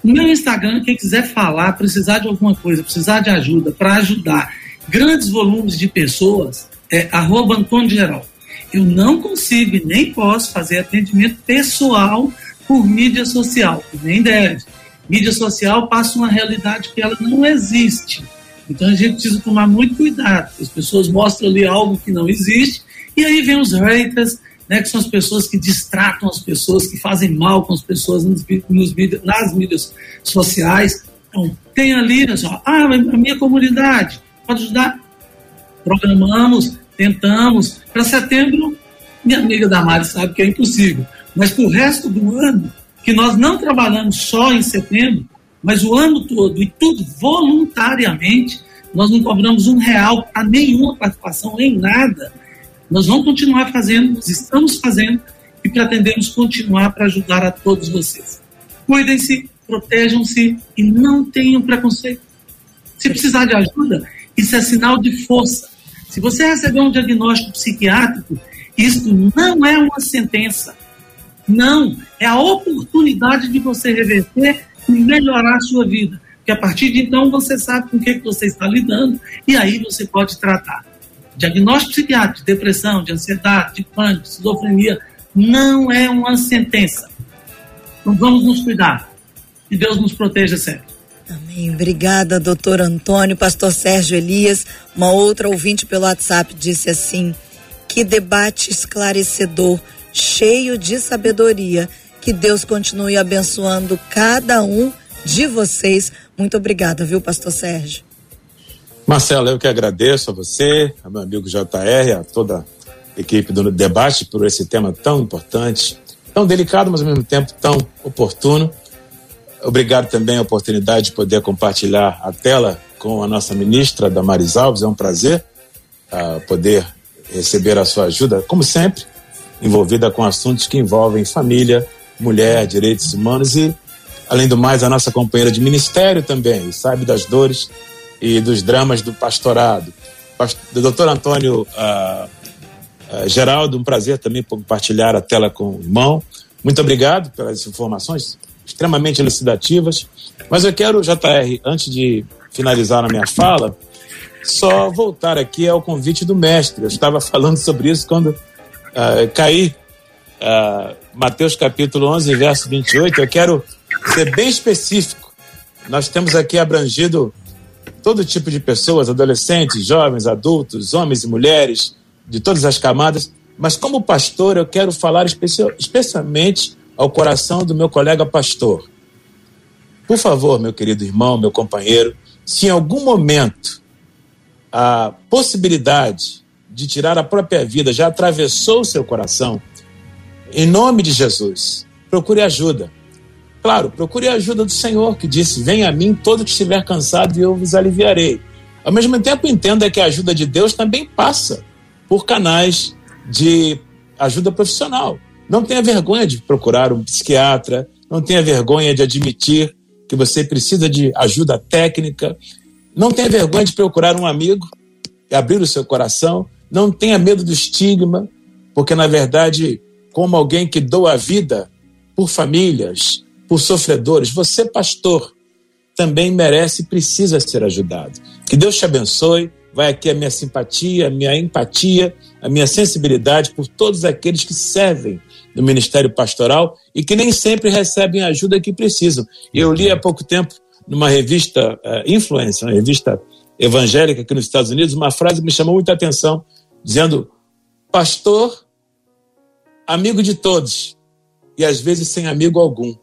Meu Instagram, quem quiser falar, precisar de alguma coisa, precisar de ajuda para ajudar grandes volumes de pessoas, é arroba Antônio Geral. Eu não consigo e nem posso fazer atendimento pessoal por mídia social, nem deve. Mídia social passa uma realidade que ela não existe. Então a gente precisa tomar muito cuidado. As pessoas mostram ali algo que não existe e aí vem os haters, né, que são as pessoas que distratam as pessoas, que fazem mal com as pessoas nos, nos, nas mídias sociais. Então, tem ali, só, ah, a minha comunidade pode ajudar. Programamos, tentamos. Para setembro, minha amiga Damares sabe que é impossível. Mas para o resto do ano, que nós não trabalhamos só em setembro, mas o ano todo e tudo voluntariamente, nós não cobramos um real para nenhuma participação em nada. Nós vamos continuar fazendo, estamos fazendo e pretendemos continuar para ajudar a todos vocês. Cuidem-se, protejam-se e não tenham preconceito. Se precisar de ajuda, isso é sinal de força. Se você receber um diagnóstico psiquiátrico, isso não é uma sentença. Não, é a oportunidade de você reverter e melhorar a sua vida. Porque a partir de então você sabe com o que, que você está lidando e aí você pode tratar. Diagnóstico psiquiátrico de depressão, de ansiedade, de pânico, de esquizofrenia, não é uma sentença. Então vamos nos cuidar. Que Deus nos proteja sempre. Amém. Obrigada, doutor Antônio. Pastor Sérgio Elias, uma outra ouvinte pelo WhatsApp, disse assim: que debate esclarecedor, cheio de sabedoria. Que Deus continue abençoando cada um de vocês. Muito obrigada, viu, pastor Sérgio? Marcelo, eu que agradeço a você, ao meu amigo JR, a toda a equipe do debate por esse tema tão importante, tão delicado, mas ao mesmo tempo tão oportuno. Obrigado também a oportunidade de poder compartilhar a tela com a nossa ministra Damaris Alves. É um prazer uh, poder receber a sua ajuda, como sempre, envolvida com assuntos que envolvem família, mulher, direitos humanos e, além do mais, a nossa companheira de ministério também, sabe das dores e dos dramas do pastorado. Do doutor Antônio uh, uh, Geraldo, um prazer também compartilhar a tela com o irmão. Muito obrigado pelas informações extremamente elucidativas. Mas eu quero, JR, antes de finalizar a minha fala, só voltar aqui ao convite do mestre. Eu estava falando sobre isso quando uh, caí. Uh, Mateus capítulo 11, verso 28. Eu quero ser bem específico nós temos aqui abrangido todo tipo de pessoas, adolescentes, jovens, adultos, homens e mulheres, de todas as camadas, mas como pastor eu quero falar especialmente ao coração do meu colega pastor. Por favor, meu querido irmão, meu companheiro, se em algum momento a possibilidade de tirar a própria vida já atravessou o seu coração, em nome de Jesus, procure ajuda. Claro, procure a ajuda do Senhor, que disse: Venha a mim todo que estiver cansado e eu vos aliviarei. Ao mesmo tempo, entenda que a ajuda de Deus também passa por canais de ajuda profissional. Não tenha vergonha de procurar um psiquiatra, não tenha vergonha de admitir que você precisa de ajuda técnica, não tenha vergonha de procurar um amigo e abrir o seu coração, não tenha medo do estigma, porque na verdade, como alguém que doa a vida por famílias, por sofredores, você, pastor, também merece e precisa ser ajudado. Que Deus te abençoe. Vai aqui a minha simpatia, a minha empatia, a minha sensibilidade por todos aqueles que servem no ministério pastoral e que nem sempre recebem a ajuda que precisam. Eu li há pouco tempo numa revista uh, Influência, uma revista evangélica aqui nos Estados Unidos, uma frase que me chamou muita atenção, dizendo: Pastor, amigo de todos e às vezes sem amigo algum.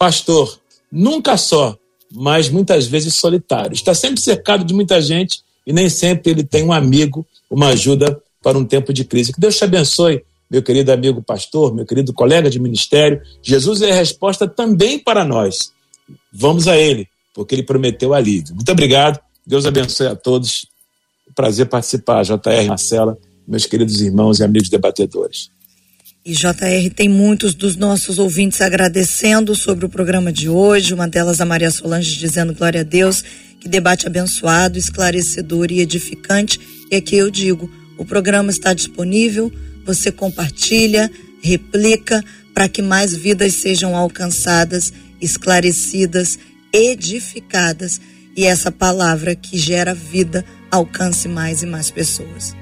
Pastor, nunca só, mas muitas vezes solitário. Está sempre cercado de muita gente e nem sempre ele tem um amigo, uma ajuda para um tempo de crise. Que Deus te abençoe, meu querido amigo pastor, meu querido colega de ministério. Jesus é a resposta também para nós. Vamos a Ele, porque Ele prometeu alívio. Muito obrigado. Deus abençoe a todos. Prazer participar, JR Marcela, meus queridos irmãos e amigos debatedores. E JR tem muitos dos nossos ouvintes agradecendo sobre o programa de hoje, uma delas a Maria Solange dizendo glória a Deus, que debate abençoado, esclarecedor e edificante. E aqui eu digo, o programa está disponível, você compartilha, replica para que mais vidas sejam alcançadas, esclarecidas, edificadas e essa palavra que gera vida alcance mais e mais pessoas.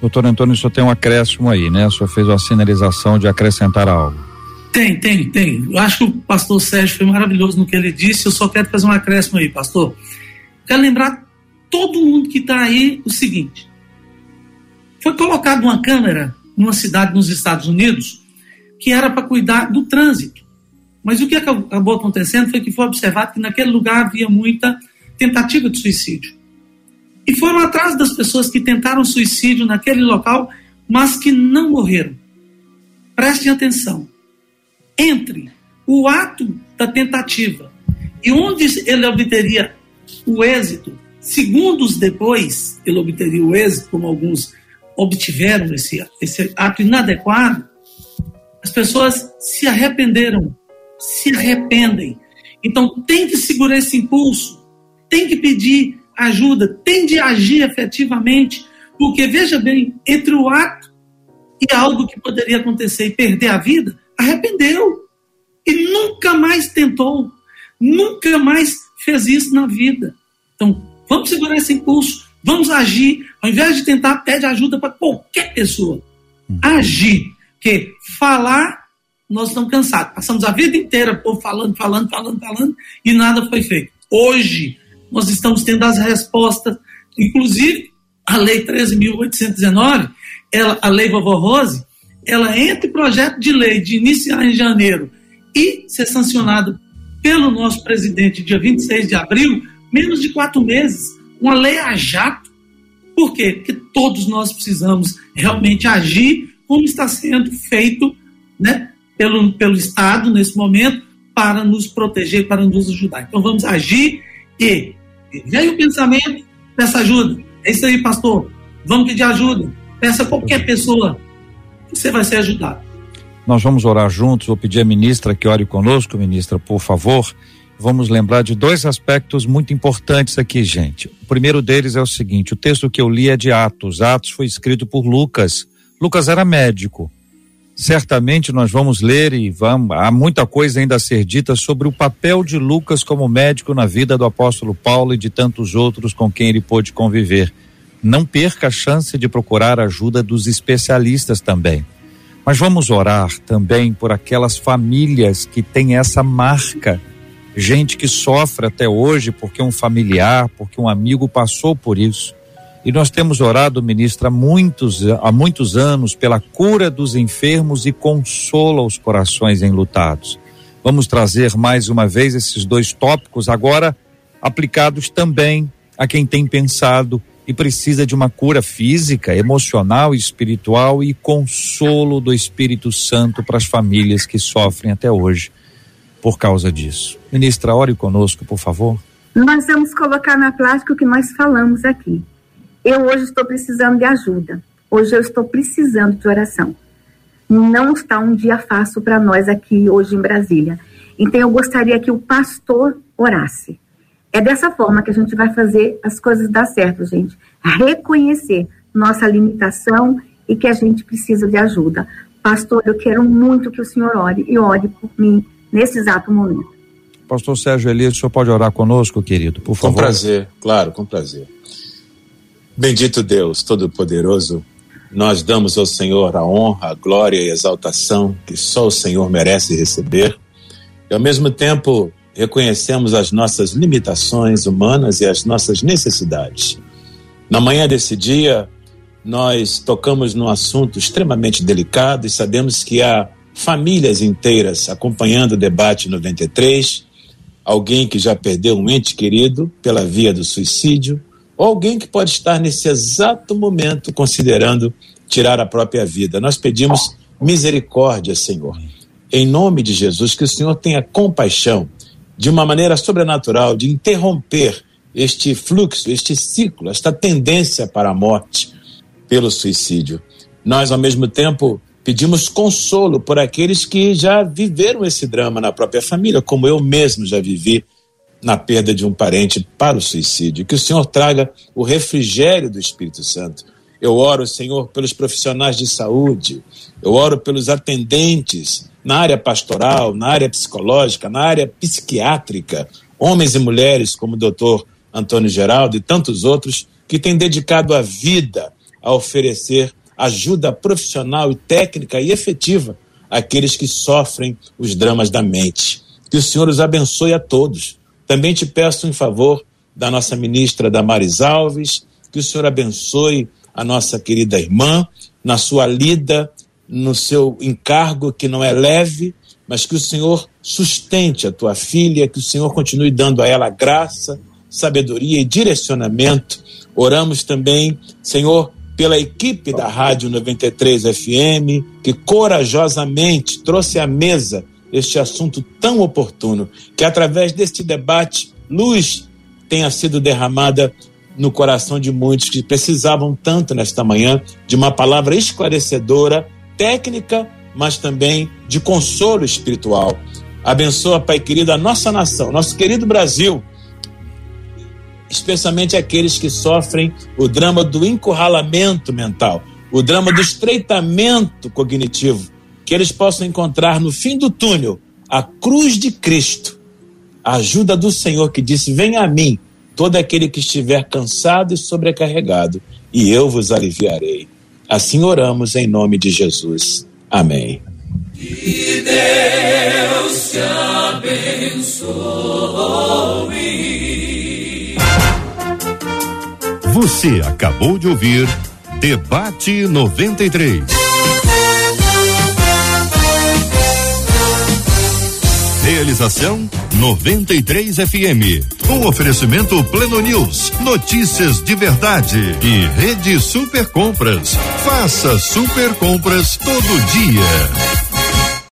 Doutor Antônio, senhor tem um acréscimo aí, né? O senhor fez uma sinalização de acrescentar algo. Tem, tem, tem. Eu acho que o pastor Sérgio foi maravilhoso no que ele disse. Eu só quero fazer um acréscimo aí, pastor. Quero lembrar todo mundo que está aí o seguinte: foi colocada uma câmera numa cidade nos Estados Unidos que era para cuidar do trânsito. Mas o que acabou acontecendo foi que foi observado que naquele lugar havia muita tentativa de suicídio. E foram atrás das pessoas que tentaram suicídio naquele local, mas que não morreram. Prestem atenção. Entre o ato da tentativa e onde ele obteria o êxito, segundos depois ele obteria o êxito, como alguns obtiveram esse, esse ato inadequado, as pessoas se arrependeram, se arrependem. Então tem que segurar esse impulso, tem que pedir ajuda, tem de agir efetivamente, porque veja bem, entre o ato e algo que poderia acontecer e perder a vida, arrependeu e nunca mais tentou, nunca mais fez isso na vida. Então, vamos segurar esse impulso, vamos agir, ao invés de tentar, pede ajuda para qualquer pessoa. Agir, porque falar, nós estamos cansados, passamos a vida inteira por falando, falando, falando, falando e nada foi feito. Hoje, nós estamos tendo as respostas, inclusive a Lei 13.819, ela, a Lei Vovó Rose, ela entra em projeto de lei de iniciar em janeiro e ser sancionado pelo nosso presidente dia 26 de abril, menos de quatro meses, uma lei a jato. Por quê? Porque todos nós precisamos realmente agir como está sendo feito né, pelo, pelo Estado nesse momento para nos proteger, para nos ajudar. Então vamos agir e Veio o pensamento, peça ajuda. É isso aí, pastor. Vamos pedir ajuda. Peça a qualquer pessoa. Você vai ser ajudado. Nós vamos orar juntos. Vou pedir à ministra que ore conosco, ministra, por favor. Vamos lembrar de dois aspectos muito importantes aqui, gente. O primeiro deles é o seguinte: o texto que eu li é de Atos. Atos foi escrito por Lucas. Lucas era médico certamente nós vamos ler e vamos, há muita coisa ainda a ser dita sobre o papel de Lucas como médico na vida do apóstolo Paulo e de tantos outros com quem ele pôde conviver. Não perca a chance de procurar a ajuda dos especialistas também. Mas vamos orar também por aquelas famílias que têm essa marca gente que sofre até hoje porque um familiar, porque um amigo passou por isso. E nós temos orado, ministra, há muitos, há muitos anos pela cura dos enfermos e consola os corações enlutados. Vamos trazer mais uma vez esses dois tópicos, agora aplicados também a quem tem pensado e precisa de uma cura física, emocional espiritual e consolo do Espírito Santo para as famílias que sofrem até hoje por causa disso. Ministra, ore conosco, por favor. Nós vamos colocar na prática o que nós falamos aqui. Eu hoje estou precisando de ajuda. Hoje eu estou precisando de oração. Não está um dia fácil para nós aqui hoje em Brasília. Então eu gostaria que o pastor orasse. É dessa forma que a gente vai fazer as coisas dar certo, gente. Reconhecer nossa limitação e que a gente precisa de ajuda. Pastor, eu quero muito que o senhor ore e ore por mim nesse exato momento. Pastor Sérgio Elias, o senhor pode orar conosco, querido, por favor? Com prazer, claro, com prazer. Bendito Deus Todo-Poderoso, nós damos ao Senhor a honra, a glória e a exaltação que só o Senhor merece receber. E ao mesmo tempo reconhecemos as nossas limitações humanas e as nossas necessidades. Na manhã desse dia, nós tocamos num assunto extremamente delicado e sabemos que há famílias inteiras acompanhando o debate 93, alguém que já perdeu um ente querido pela via do suicídio, ou alguém que pode estar nesse exato momento considerando tirar a própria vida. Nós pedimos misericórdia, Senhor. Em nome de Jesus, que o Senhor tenha compaixão de uma maneira sobrenatural de interromper este fluxo, este ciclo, esta tendência para a morte pelo suicídio. Nós, ao mesmo tempo, pedimos consolo por aqueles que já viveram esse drama na própria família, como eu mesmo já vivi na perda de um parente para o suicídio. Que o Senhor traga o refrigério do Espírito Santo. Eu oro, Senhor, pelos profissionais de saúde, eu oro pelos atendentes na área pastoral, na área psicológica, na área psiquiátrica, homens e mulheres como o doutor Antônio Geraldo e tantos outros que têm dedicado a vida a oferecer ajuda profissional e técnica e efetiva àqueles que sofrem os dramas da mente. Que o Senhor os abençoe a todos. Também te peço em favor da nossa ministra Damares Alves, que o Senhor abençoe a nossa querida irmã na sua lida no seu encargo que não é leve, mas que o Senhor sustente a tua filha, que o Senhor continue dando a ela graça, sabedoria e direcionamento. Oramos também, Senhor, pela equipe da Rádio 93 FM, que corajosamente trouxe à mesa este assunto tão oportuno, que através deste debate, luz tenha sido derramada no coração de muitos que precisavam tanto nesta manhã de uma palavra esclarecedora técnica, mas também de consolo espiritual. Abençoa, Pai querido, a nossa nação, nosso querido Brasil, especialmente aqueles que sofrem o drama do encurralamento mental, o drama do estreitamento cognitivo, que eles possam encontrar no fim do túnel a cruz de Cristo, a ajuda do Senhor que disse: Venha a mim, todo aquele que estiver cansado e sobrecarregado, e eu vos aliviarei. Assim oramos em nome de Jesus. Amém. Que Deus te abençoe. Você acabou de ouvir Debate 93. Realização 93 FM. Um oferecimento Pleno News, notícias de verdade e Rede Super Compras. Faça super compras todo dia.